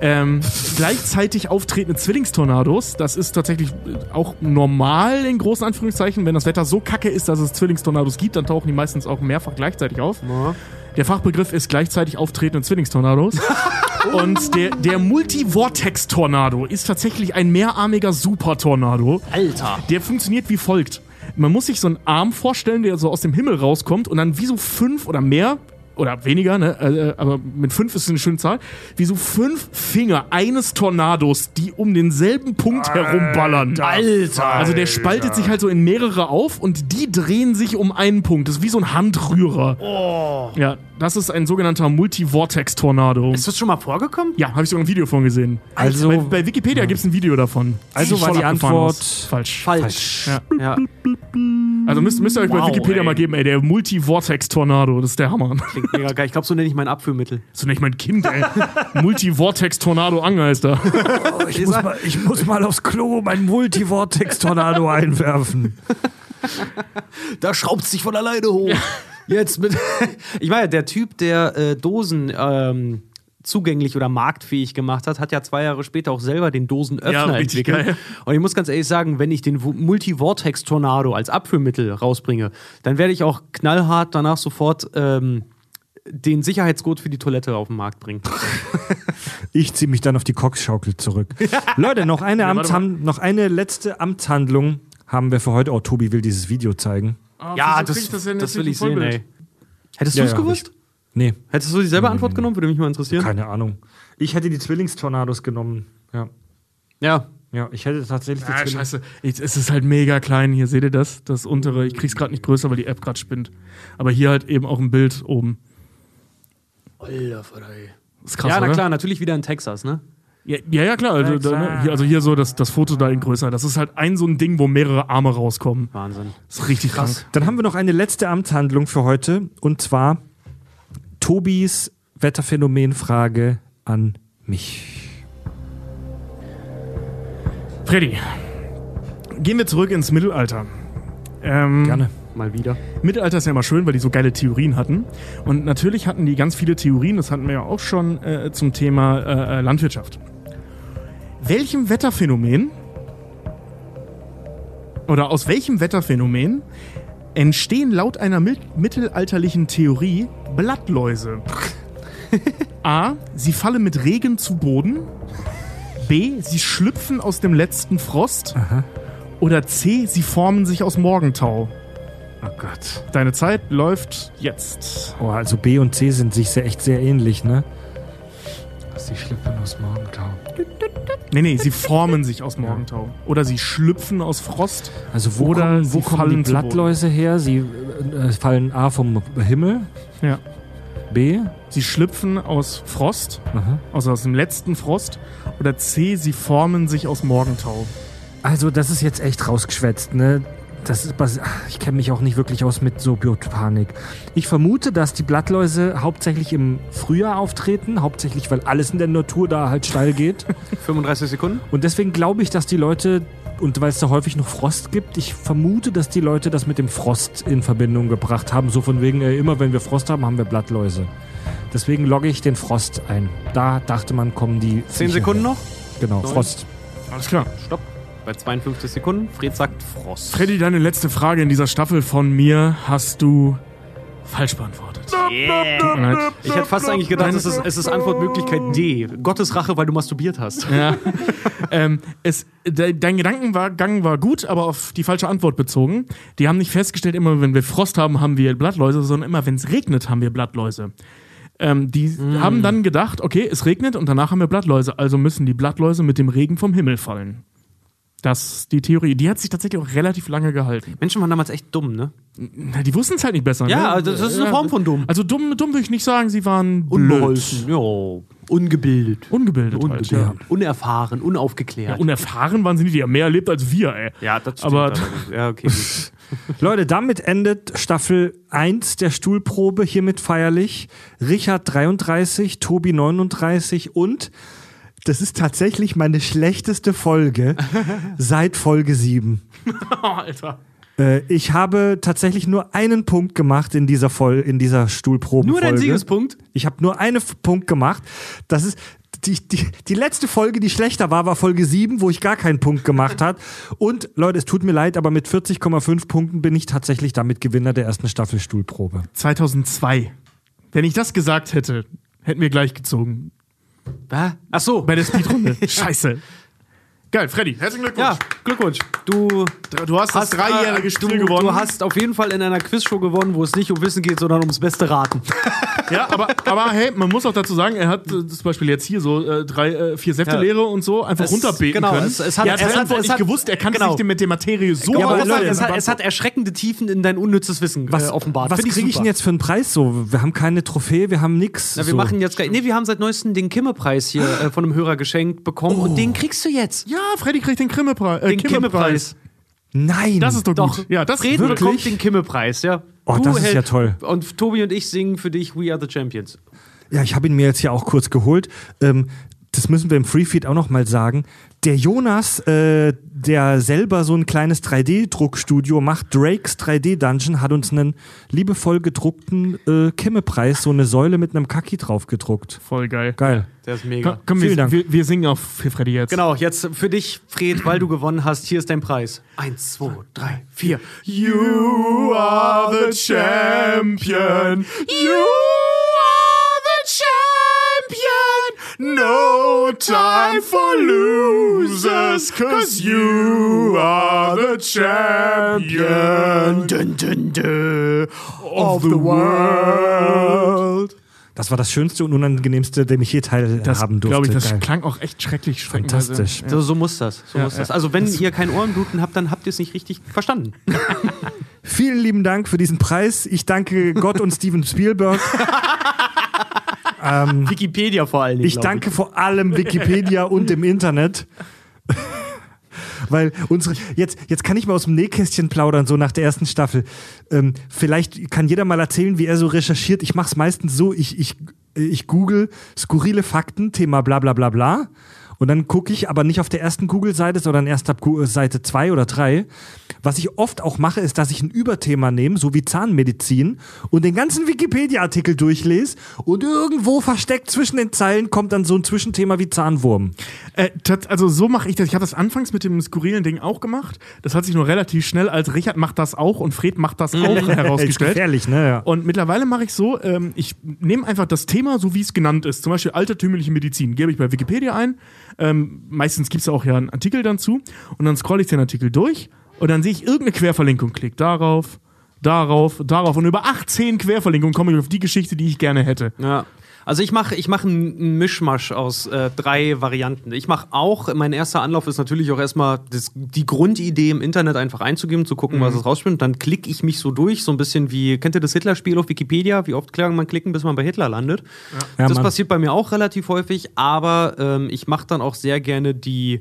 D: Ähm, gleichzeitig auftretende Zwillingstornados, das ist tatsächlich äh, auch normal in großen Anführungszeichen. Wenn das Wetter so kacke ist, dass es Zwillingstornados gibt, dann tauchen die meistens auch mehrfach gleichzeitig auf.
C: Ja.
D: Der Fachbegriff ist gleichzeitig auftretende Zwillingstornados. <laughs> Und der, der Multi-Vortex-Tornado ist tatsächlich ein mehrarmiger Supertornado.
C: Alter.
D: Der funktioniert wie folgt. Man muss sich so einen Arm vorstellen, der so aus dem Himmel rauskommt und dann wie so fünf oder mehr oder weniger, ne, äh, aber mit fünf ist eine schöne Zahl, wie so fünf Finger eines Tornados, die um denselben Punkt herumballern.
C: Alter.
D: Also der spaltet sich halt so in mehrere auf und die drehen sich um einen Punkt. Das ist wie so ein Handrührer.
C: Oh.
D: Ja, das ist ein sogenannter Multi-Vortex-Tornado.
C: Ist das schon mal vorgekommen?
D: Ja, habe ich sogar ein Video von gesehen.
A: Also-
D: bei, bei Wikipedia gibt's ein Video davon.
A: Also war die Antwort
D: aus. falsch.
C: Falsch.
D: Ja.
C: Ja.
D: Also müsst, müsst ihr euch bei
C: Wow,
D: Wikipedia
C: ey.
D: mal geben, ey, der Multi-Vortex-Tornado, das ist der Hammer.
C: Klingt mega geil. Ich glaube, so nenne ich mein Abführmittel.
D: So nicht mein Kind, ey. <laughs> Multi-Vortex-Tornado-Angeister.
A: Ich muss, mal, ich muss mal aufs Klo mein Multivortex-Tornado einwerfen.
C: Da schraubt sich von alleine hoch. Jetzt mit. <laughs> Ich meine, der Typ, der äh, Dosen ähm, zugänglich oder marktfähig gemacht hat, hat ja zwei Jahre später auch selber den Dosenöffner
D: Ja,
C: entwickelt.
D: geil.
C: Und ich muss ganz ehrlich sagen, wenn ich den Vo- Multi-Vortex-Tornado als Abführmittel rausbringe, dann werde ich auch knallhart danach sofort ähm, den Sicherheitsgurt für die Toilette auf den Markt bringen. <laughs>
A: Ich ziehe mich dann auf die Coxschaukel zurück. <laughs> Leute, noch eine,
D: Ja,
A: Amtshand noch eine letzte Amtshandlung haben wir für heute. Oh, Tobi will dieses Video zeigen.
C: ja, das, das, will ich sehen, ey. Hättest
A: Ja,
C: du es
A: ja,
C: gewusst?
A: Nee,
C: Hättest du dieselbe Antwort genommen? Würde mich mal interessieren.
A: keine Ahnung. Ich hätte die Zwillingstornados genommen. Ja.
C: Ja.
A: Ja, ich hätte tatsächlich die
D: Ah, scheiße. Ich, es ist halt mega klein. Hier seht ihr das? Das untere. Ich krieg's gerade nicht größer, weil die App gerade spinnt. Aber hier halt eben auch ein Bild oben.
C: Alter, ey.
D: ist krass,
C: ja, na
D: oder?
C: klar, natürlich wieder in Texas, ne?
D: Ja, ja, ja, klar. Also, da, ne, hier, also hier so das, das Foto da in größer. Das ist halt ein so ein Ding, wo mehrere Arme rauskommen.
C: Wahnsinn.
D: Das ist richtig krass.
A: Dann haben wir noch eine letzte Amtshandlung für heute und zwar Tobis Wetterphänomenfrage an mich.
D: Freddy, gehen wir zurück ins Mittelalter. Ähm,
A: Gerne.
C: Mal wieder.
D: Mittelalter ist ja immer schön, weil die so geile Theorien hatten. Und natürlich hatten die ganz viele Theorien, das hatten wir ja auch schon äh, zum Thema äh, äh, Landwirtschaft. Welchem Wetterphänomen oder aus welchem Wetterphänomen entstehen laut einer mittelalterlichen Theorie Blattläuse? A. Sie fallen mit Regen zu Boden. B. Sie schlüpfen aus dem letzten Frost. Oder C. Sie formen sich aus Morgentau.
A: Oh Gott.
D: Deine Zeit läuft jetzt.
A: Oh, also B und C sind sich sehr, echt sehr ähnlich, ne? Sie schlippen aus Morgentau.
D: Nee, nee, sie formen sich aus Morgentau. Oder sie schlüpfen aus Frost.
A: Also wo
D: Oder
A: kommen, wo kommen
D: fallen
A: die. Blattläuse her? Sie äh, fallen A vom Himmel,
D: Ja.
A: B.
D: Sie schlüpfen aus Frost,
A: Aha.
D: also aus dem letzten Frost. Oder C, sie formen sich aus Morgentau.
A: Also das ist jetzt echt rausgeschwätzt, ne? Das ist, ich kenne mich auch nicht wirklich aus mit so Biopanik. Ich vermute, dass die Blattläuse hauptsächlich im Frühjahr auftreten, hauptsächlich weil alles in der Natur da halt steil geht. <laughs>
C: 35 Sekunden.
A: Und deswegen glaube ich, dass die Leute, und weil es da häufig noch Frost gibt, ich vermute, dass die Leute das mit dem Frost in Verbindung gebracht haben. So von wegen, äh, immer wenn wir Frost haben, haben wir Blattläuse. Deswegen logge ich den Frost ein. Da dachte man, kommen die.
C: 10
A: Viecher
C: Sekunden
A: her.
C: noch.
A: Genau,
C: Neun.
A: Frost.
D: Alles klar.
C: Stopp. Bei 52 Sekunden. Fred sagt Frost.
D: Freddy, deine letzte Frage in dieser Staffel von mir hast du falsch beantwortet.
C: Yeah. Ich hätte fast eigentlich gedacht, es ist, es ist Antwortmöglichkeit D. Gottes Rache, weil du masturbiert hast.
D: Ja. ähm, es, de, dein Gedankengang war gut, aber auf die falsche Antwort bezogen. Die haben nicht festgestellt, immer wenn wir Frost haben, haben wir Blattläuse, sondern immer wenn es regnet, haben wir Blattläuse. Ähm, die haben dann gedacht, okay, es regnet und danach haben wir Blattläuse, also müssen die Blattläuse mit dem Regen vom Himmel fallen. Das ist die Theorie. Die hat sich tatsächlich auch relativ lange gehalten.
C: Menschen waren damals echt dumm, ne?
D: Na, die wussten es halt nicht besser.
C: Ja,
D: ne?
C: also das ist eine
D: Ja,
C: Form von dumm.
D: Also dumm, dumm würde ich nicht sagen, sie waren.
C: Unbeholfen. Ja. Ungebildet.
D: Ungebildet, halt,
C: Ungebildet.
D: ja.
C: Unerfahren, unaufgeklärt.
D: Unerfahren waren sie nicht, die haben mehr erlebt als wir, ey.
C: ja, das stimmt.
D: Aber-
C: ja, okay. <laughs>
A: Leute, damit endet Staffel 1 der Stuhlprobe hiermit feierlich. Richard 33, Tobi 39 und das ist tatsächlich meine schlechteste Folge <laughs> seit Folge 7.
D: Oh, <laughs> Alter.
A: Äh, ich habe tatsächlich nur einen Punkt gemacht in dieser, Vol in dieser Stuhlprobe.
C: Nur dein Siegespunkt?
A: Ich habe nur einen Punkt gemacht. Das ist die, die, die letzte Folge, die schlechter war, war Folge 7, wo ich gar keinen Punkt gemacht habe. <laughs> Und Leute, es tut mir leid, aber mit 40,5 Punkten bin ich tatsächlich damit Gewinner der ersten Staffel Stuhlprobe.
D: 2002. Wenn ich das gesagt hätte, hätten wir gleich gezogen.
C: Hä? Ach so.
D: Bei der Speedrunde. <laughs> Scheiße. Geil, Freddy, herzlichen Glückwunsch.
C: Ja, Glückwunsch. Du
D: Du hast das dreijährige
C: äh,
D: Spiel
C: du,
D: gewonnen.
C: Du hast auf jeden Fall in einer Quizshow gewonnen, wo es nicht um Wissen geht, sondern ums beste Raten. <laughs>
D: ja, aber, aber hey, man muss auch dazu sagen, er hat äh, zum Beispiel jetzt hier so äh, drei, äh, vier Säfte-Lehre und so einfach
C: Es-
D: runterbeten
C: genau,
D: können.
C: es- es hat-
D: er hat
C: es
D: die
C: hat- es
D: nicht gewusst, er kannte
C: genau.
D: sich mit der Materie so
C: Ja, aber
D: aus,
C: es, hat, es, hat, es erschreckende Tiefen in dein unnützes Wissen
A: Was,
C: äh, offenbart.
A: was kriege ich denn jetzt für einen Preis so? Wir haben keine Trophäe, wir haben nichts.
C: Na, wir
A: so.
C: machen jetzt gleich. Nee, wir haben seit neuestem den Kimme-Preis hier äh, von einem Hörer geschenkt bekommen und den kriegst du jetzt.
D: Ja, Freddy kriegt den Kimme-Preis. Äh,
C: Den Kimme-Preis.
A: Nein.
D: Das ist doch
C: Doch.
D: gut. Ja, das
C: Fred
A: wirklich?
C: bekommt den Kimme-Preis, ja.
A: Oh,
C: Du
A: das ist ja toll.
C: Und Tobi und ich singen für dich We Are the Champions.
A: Ja, ich habe ihn mir jetzt ja auch kurz geholt. Ähm, das müssen wir im Freefeed auch noch mal sagen. Der Jonas, äh, der selber so ein kleines 3D-Druckstudio macht, Drakes 3D-Dungeon, hat uns einen liebevoll gedruckten äh, Kimme-Preis, so eine Säule mit einem Kaki drauf gedruckt.
D: voll geil.
A: Geil.
C: Der ist mega.
D: Komm, komm
A: Vielen
D: wir,
A: Dank.
D: Wir, wir singen auf für Freddy jetzt.
C: Genau, jetzt für dich, Fred, weil du gewonnen hast, hier ist dein Preis. Eins, zwei, drei, vier.
D: You are the champion. You No time for losers, cause you are the champion dun, dun, dun, of the world.
A: Das war das schönste und unangenehmste, dem ich je teilhaben
D: Das
A: durfte.
D: glaube ich, das
A: Geil.
D: klang auch echt schrecklich.
A: Fantastisch.
C: So, so muss das. So
D: Ja,
C: muss das.
D: ja.
C: Also, wenn ihr kein Ohrenbluten habt, dann habt ihr es nicht richtig verstanden. <laughs>
A: Vielen lieben Dank für diesen Preis. Ich danke Gott und Steven Spielberg. <laughs> <laughs>
C: Wikipedia vor allen Dingen.
A: Ich danke vor allem Wikipedia und dem Internet. <laughs> Weil unsere, jetzt, jetzt kann ich mal aus dem Nähkästchen plaudern, so nach der ersten Staffel. Ähm, vielleicht kann jeder mal erzählen, wie er so recherchiert. Ich mache es meistens so, ich, ich, ich google skurrile Fakten, Thema bla bla bla bla. Und dann gucke ich aber nicht auf der ersten Google-Seite, sondern erst ab Gu- Seite zwei oder drei. Was ich oft auch mache, ist, dass ich ein Überthema nehme, so wie Zahnmedizin, und den ganzen Wikipedia-Artikel durchlese und irgendwo versteckt zwischen den Zeilen kommt dann so ein Zwischenthema wie Zahnwurm.
D: Äh, also so mache ich das. Ich habe das anfangs mit dem skurrilen Ding auch gemacht. Das hat sich nur relativ schnell als Richard macht das auch und Fred macht das auch <laughs>
A: Ist
D: herausgestellt.
A: gefährlich, ne? Ja.
D: Und mittlerweile mache ich so, ähm, ich nehme einfach das Thema, so wie es genannt ist. Zum Beispiel altertümliche Medizin. Gebe ich bei Wikipedia ein. Ähm, meistens gibt es auch ja einen Artikel dann zu. Und dann scrolle ich den Artikel durch und dann sehe ich irgendeine Querverlinkung. Klick darauf, darauf, darauf. Und über 18 Querverlinkungen komme ich auf die Geschichte, die ich gerne hätte.
C: Ja. Also ich mache ich mach einen Mischmasch aus äh, drei Varianten. Ich mache auch, mein erster Anlauf ist natürlich auch erstmal das, die Grundidee im Internet einfach einzugeben, zu gucken, was es rausspringt. Dann klicke ich mich so durch, so ein bisschen wie, kennt ihr das Hitler-Spiel auf Wikipedia? Wie oft kann man klicken, bis man bei Hitler landet?
A: Ja,
C: das
A: Mann.
C: passiert bei mir auch relativ häufig, aber ähm, ich mache dann auch sehr gerne die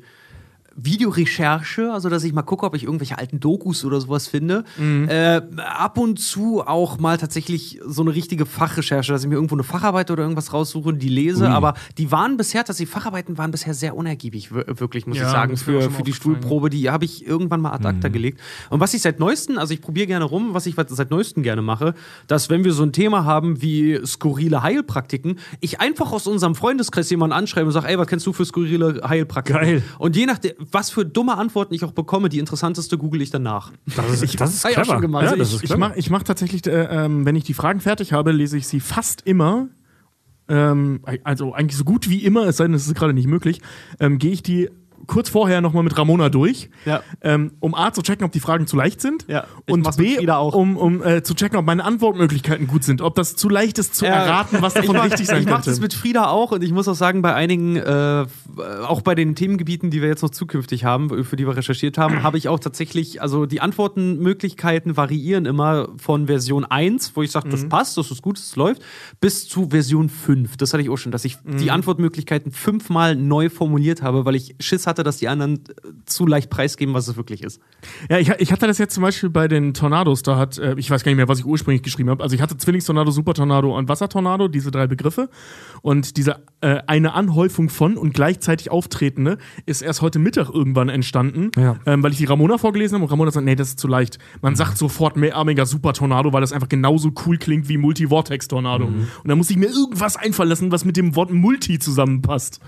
C: Videorecherche, also dass ich mal gucke, ob ich irgendwelche alten Dokus oder sowas finde. Äh, ab und zu auch mal tatsächlich so eine richtige Fachrecherche, dass ich mir irgendwo eine Facharbeit oder irgendwas raussuche, die lese. Aber die waren bisher, dass die Facharbeiten waren bisher sehr unergiebig, wir- wirklich, muss
D: Ja,
C: ich sagen, für, für die Stuhlprobe. Die habe ich irgendwann mal ad acta gelegt. Und was ich seit neuesten, also ich probiere gerne rum, was ich seit neuesten gerne mache, dass wenn wir so ein Thema haben wie skurrile Heilpraktiken, ich einfach aus unserem Freundeskreis jemanden anschreibe und sage, ey, was kennst du für skurrile Heilpraktiken?
A: Geil.
C: Und je nachdem, was für dumme Antworten ich auch bekomme, die interessanteste google ich danach.
A: Das ist, das ist
C: ich
A: clever.
C: schon gemacht.
A: Ja,
C: Also ich-
D: Ich mache ich mach tatsächlich, äh, ähm, wenn ich die Fragen fertig habe, lese ich sie fast immer. Ähm, also eigentlich so gut wie immer, es sei denn, es ist gerade nicht möglich, ähm, gehe ich die kurz vorher nochmal mit Ramona durch,
C: Ja.
D: ähm, um A zu checken, ob die Fragen zu leicht sind
C: Ja, ich
D: und B, um, um äh, zu checken, ob meine Antwortmöglichkeiten gut sind, ob das zu leicht ist zu
C: Ja.
D: erraten, was davon
C: ich
D: richtig sein
C: Ich mache
D: könnte.
C: das mit Frieda auch und ich muss auch sagen, bei einigen, äh, auch bei den Themengebieten, die wir jetzt noch zukünftig haben, für die wir recherchiert haben, habe ich auch tatsächlich, also die Antwortenmöglichkeiten variieren immer von Version 1, wo ich sage, das passt, das ist gut, das läuft, bis zu Version 5. Das hatte ich auch schon, dass ich die Antwortmöglichkeiten fünfmal neu formuliert habe, weil ich Schiss hatte, dass die anderen äh, zu leicht preisgeben, was es wirklich ist.
D: Ja, ich, ich hatte das jetzt zum Beispiel bei den Tornados, da hat, äh, ich weiß gar nicht mehr, was ich ursprünglich geschrieben habe. Also ich hatte Zwillingstornado, Supertornado und Wassertornado, diese drei Begriffe. Und diese äh, eine Anhäufung von und gleichzeitig auftretende ist erst heute Mittag irgendwann entstanden,
A: Ja.
D: ähm, weil ich die Ramona vorgelesen habe und Ramona sagt, nee, das ist zu leicht. Man sagt sofort mehrarmiger Supertornado, weil das einfach genauso cool klingt wie Multi-Vortex-Tornado. Und da muss ich mir irgendwas einfallen lassen, was mit dem Wort Multi zusammenpasst.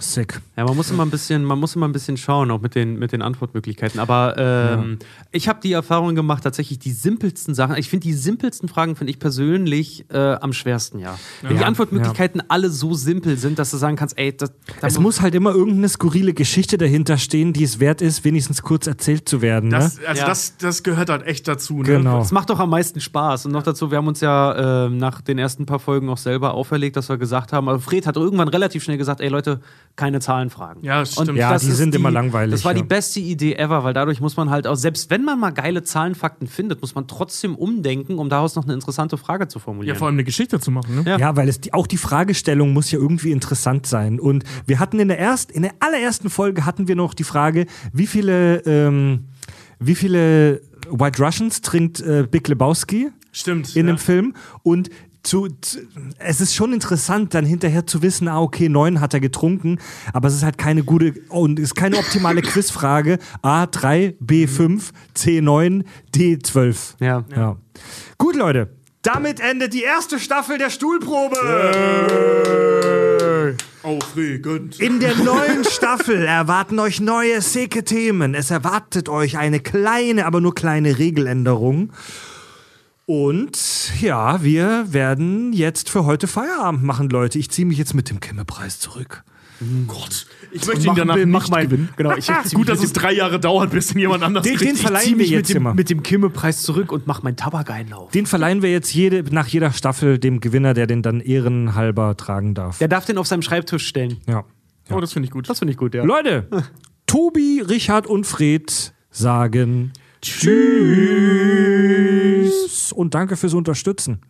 A: Sick.
C: Ja, man muss immer ein bisschen, man muss immer ein bisschen schauen, auch mit den, mit den Antwortmöglichkeiten. Aber ähm, ich habe die Erfahrung gemacht, tatsächlich die simpelsten Sachen. Ich finde die simpelsten Fragen finde ich persönlich äh, am schwersten, ja. Wenn die
A: Ja,
C: Antwortmöglichkeiten alle so simpel sind, dass du sagen kannst, ey, das, da
A: Es muss halt immer irgendeine skurrile Geschichte dahinter stehen, die es wert ist, wenigstens kurz erzählt zu werden. Ne?
D: Das, also
C: Ja.
D: das, das gehört halt echt dazu. Ne?
A: Genau.
C: Es macht doch am meisten Spaß. Und noch dazu, wir haben uns ja ähm, nach den ersten paar Folgen auch selber auferlegt, dass wir gesagt haben, also Fred hat irgendwann relativ schnell gesagt, ey Leute, keine Zahlenfragen.
D: Ja, das stimmt.
A: Ja,
C: das
A: die sind immer langweilig,
C: Das war
A: ja.
C: die beste Idee ever, weil dadurch muss man halt auch, selbst wenn man mal geile Zahlenfakten findet, muss man trotzdem umdenken, um daraus noch eine interessante Frage zu
D: Ja,
C: formulieren.
D: vor allem eine Geschichte zu machen. Ne?
C: Ja.
A: Ja, weil es die, auch die Fragestellung muss ja irgendwie interessant sein. Und wir hatten in der erst, in der allerersten Folge hatten wir noch die Frage, wie viele, ähm, wie viele White Russians trinkt äh, Big Lebowski
D: Stimmt.
A: in
D: ja.
A: dem Film? Und zu, zu, es ist schon interessant, dann hinterher zu wissen, ah, okay, neun hat er getrunken, aber es ist halt keine gute und es ist keine optimale Quizfrage. A3, B5, C9, D12.
C: Ja.
A: Ja. Gut, Leute. Damit endet die erste Staffel der Stuhlprobe.
D: Aufregend.
A: In der neuen Staffel erwarten euch neue sicke Themen. Es erwartet euch eine kleine, aber nur kleine Regeländerung. Und ja, wir werden jetzt für heute Feierabend machen, Leute. Ich ziehe mich jetzt mit dem Kimme-Preis zurück.
D: Gott. Ich möchte ihn danach nicht gewinnen.
C: Genau, ich <laughs>
D: Gut, dass es drei Jahre dauert, bis ihn jemand anders
A: Den,
D: kriegt.
A: den verleihen wir jetzt
C: mit dem,
A: immer.
C: mit dem Kimme-Preis zurück und mach meinen Tabakeinlauf.
A: Den verleihen wir jetzt jede, nach jeder Staffel dem Gewinner, der den dann ehrenhalber tragen darf.
C: Der darf den auf seinem Schreibtisch stellen.
A: Ja.
D: Oh, das finde ich gut.
C: Das finde ich gut, ja.
A: Leute, Tobi, Richard und Fred sagen Tschüss und danke fürs Unterstützen.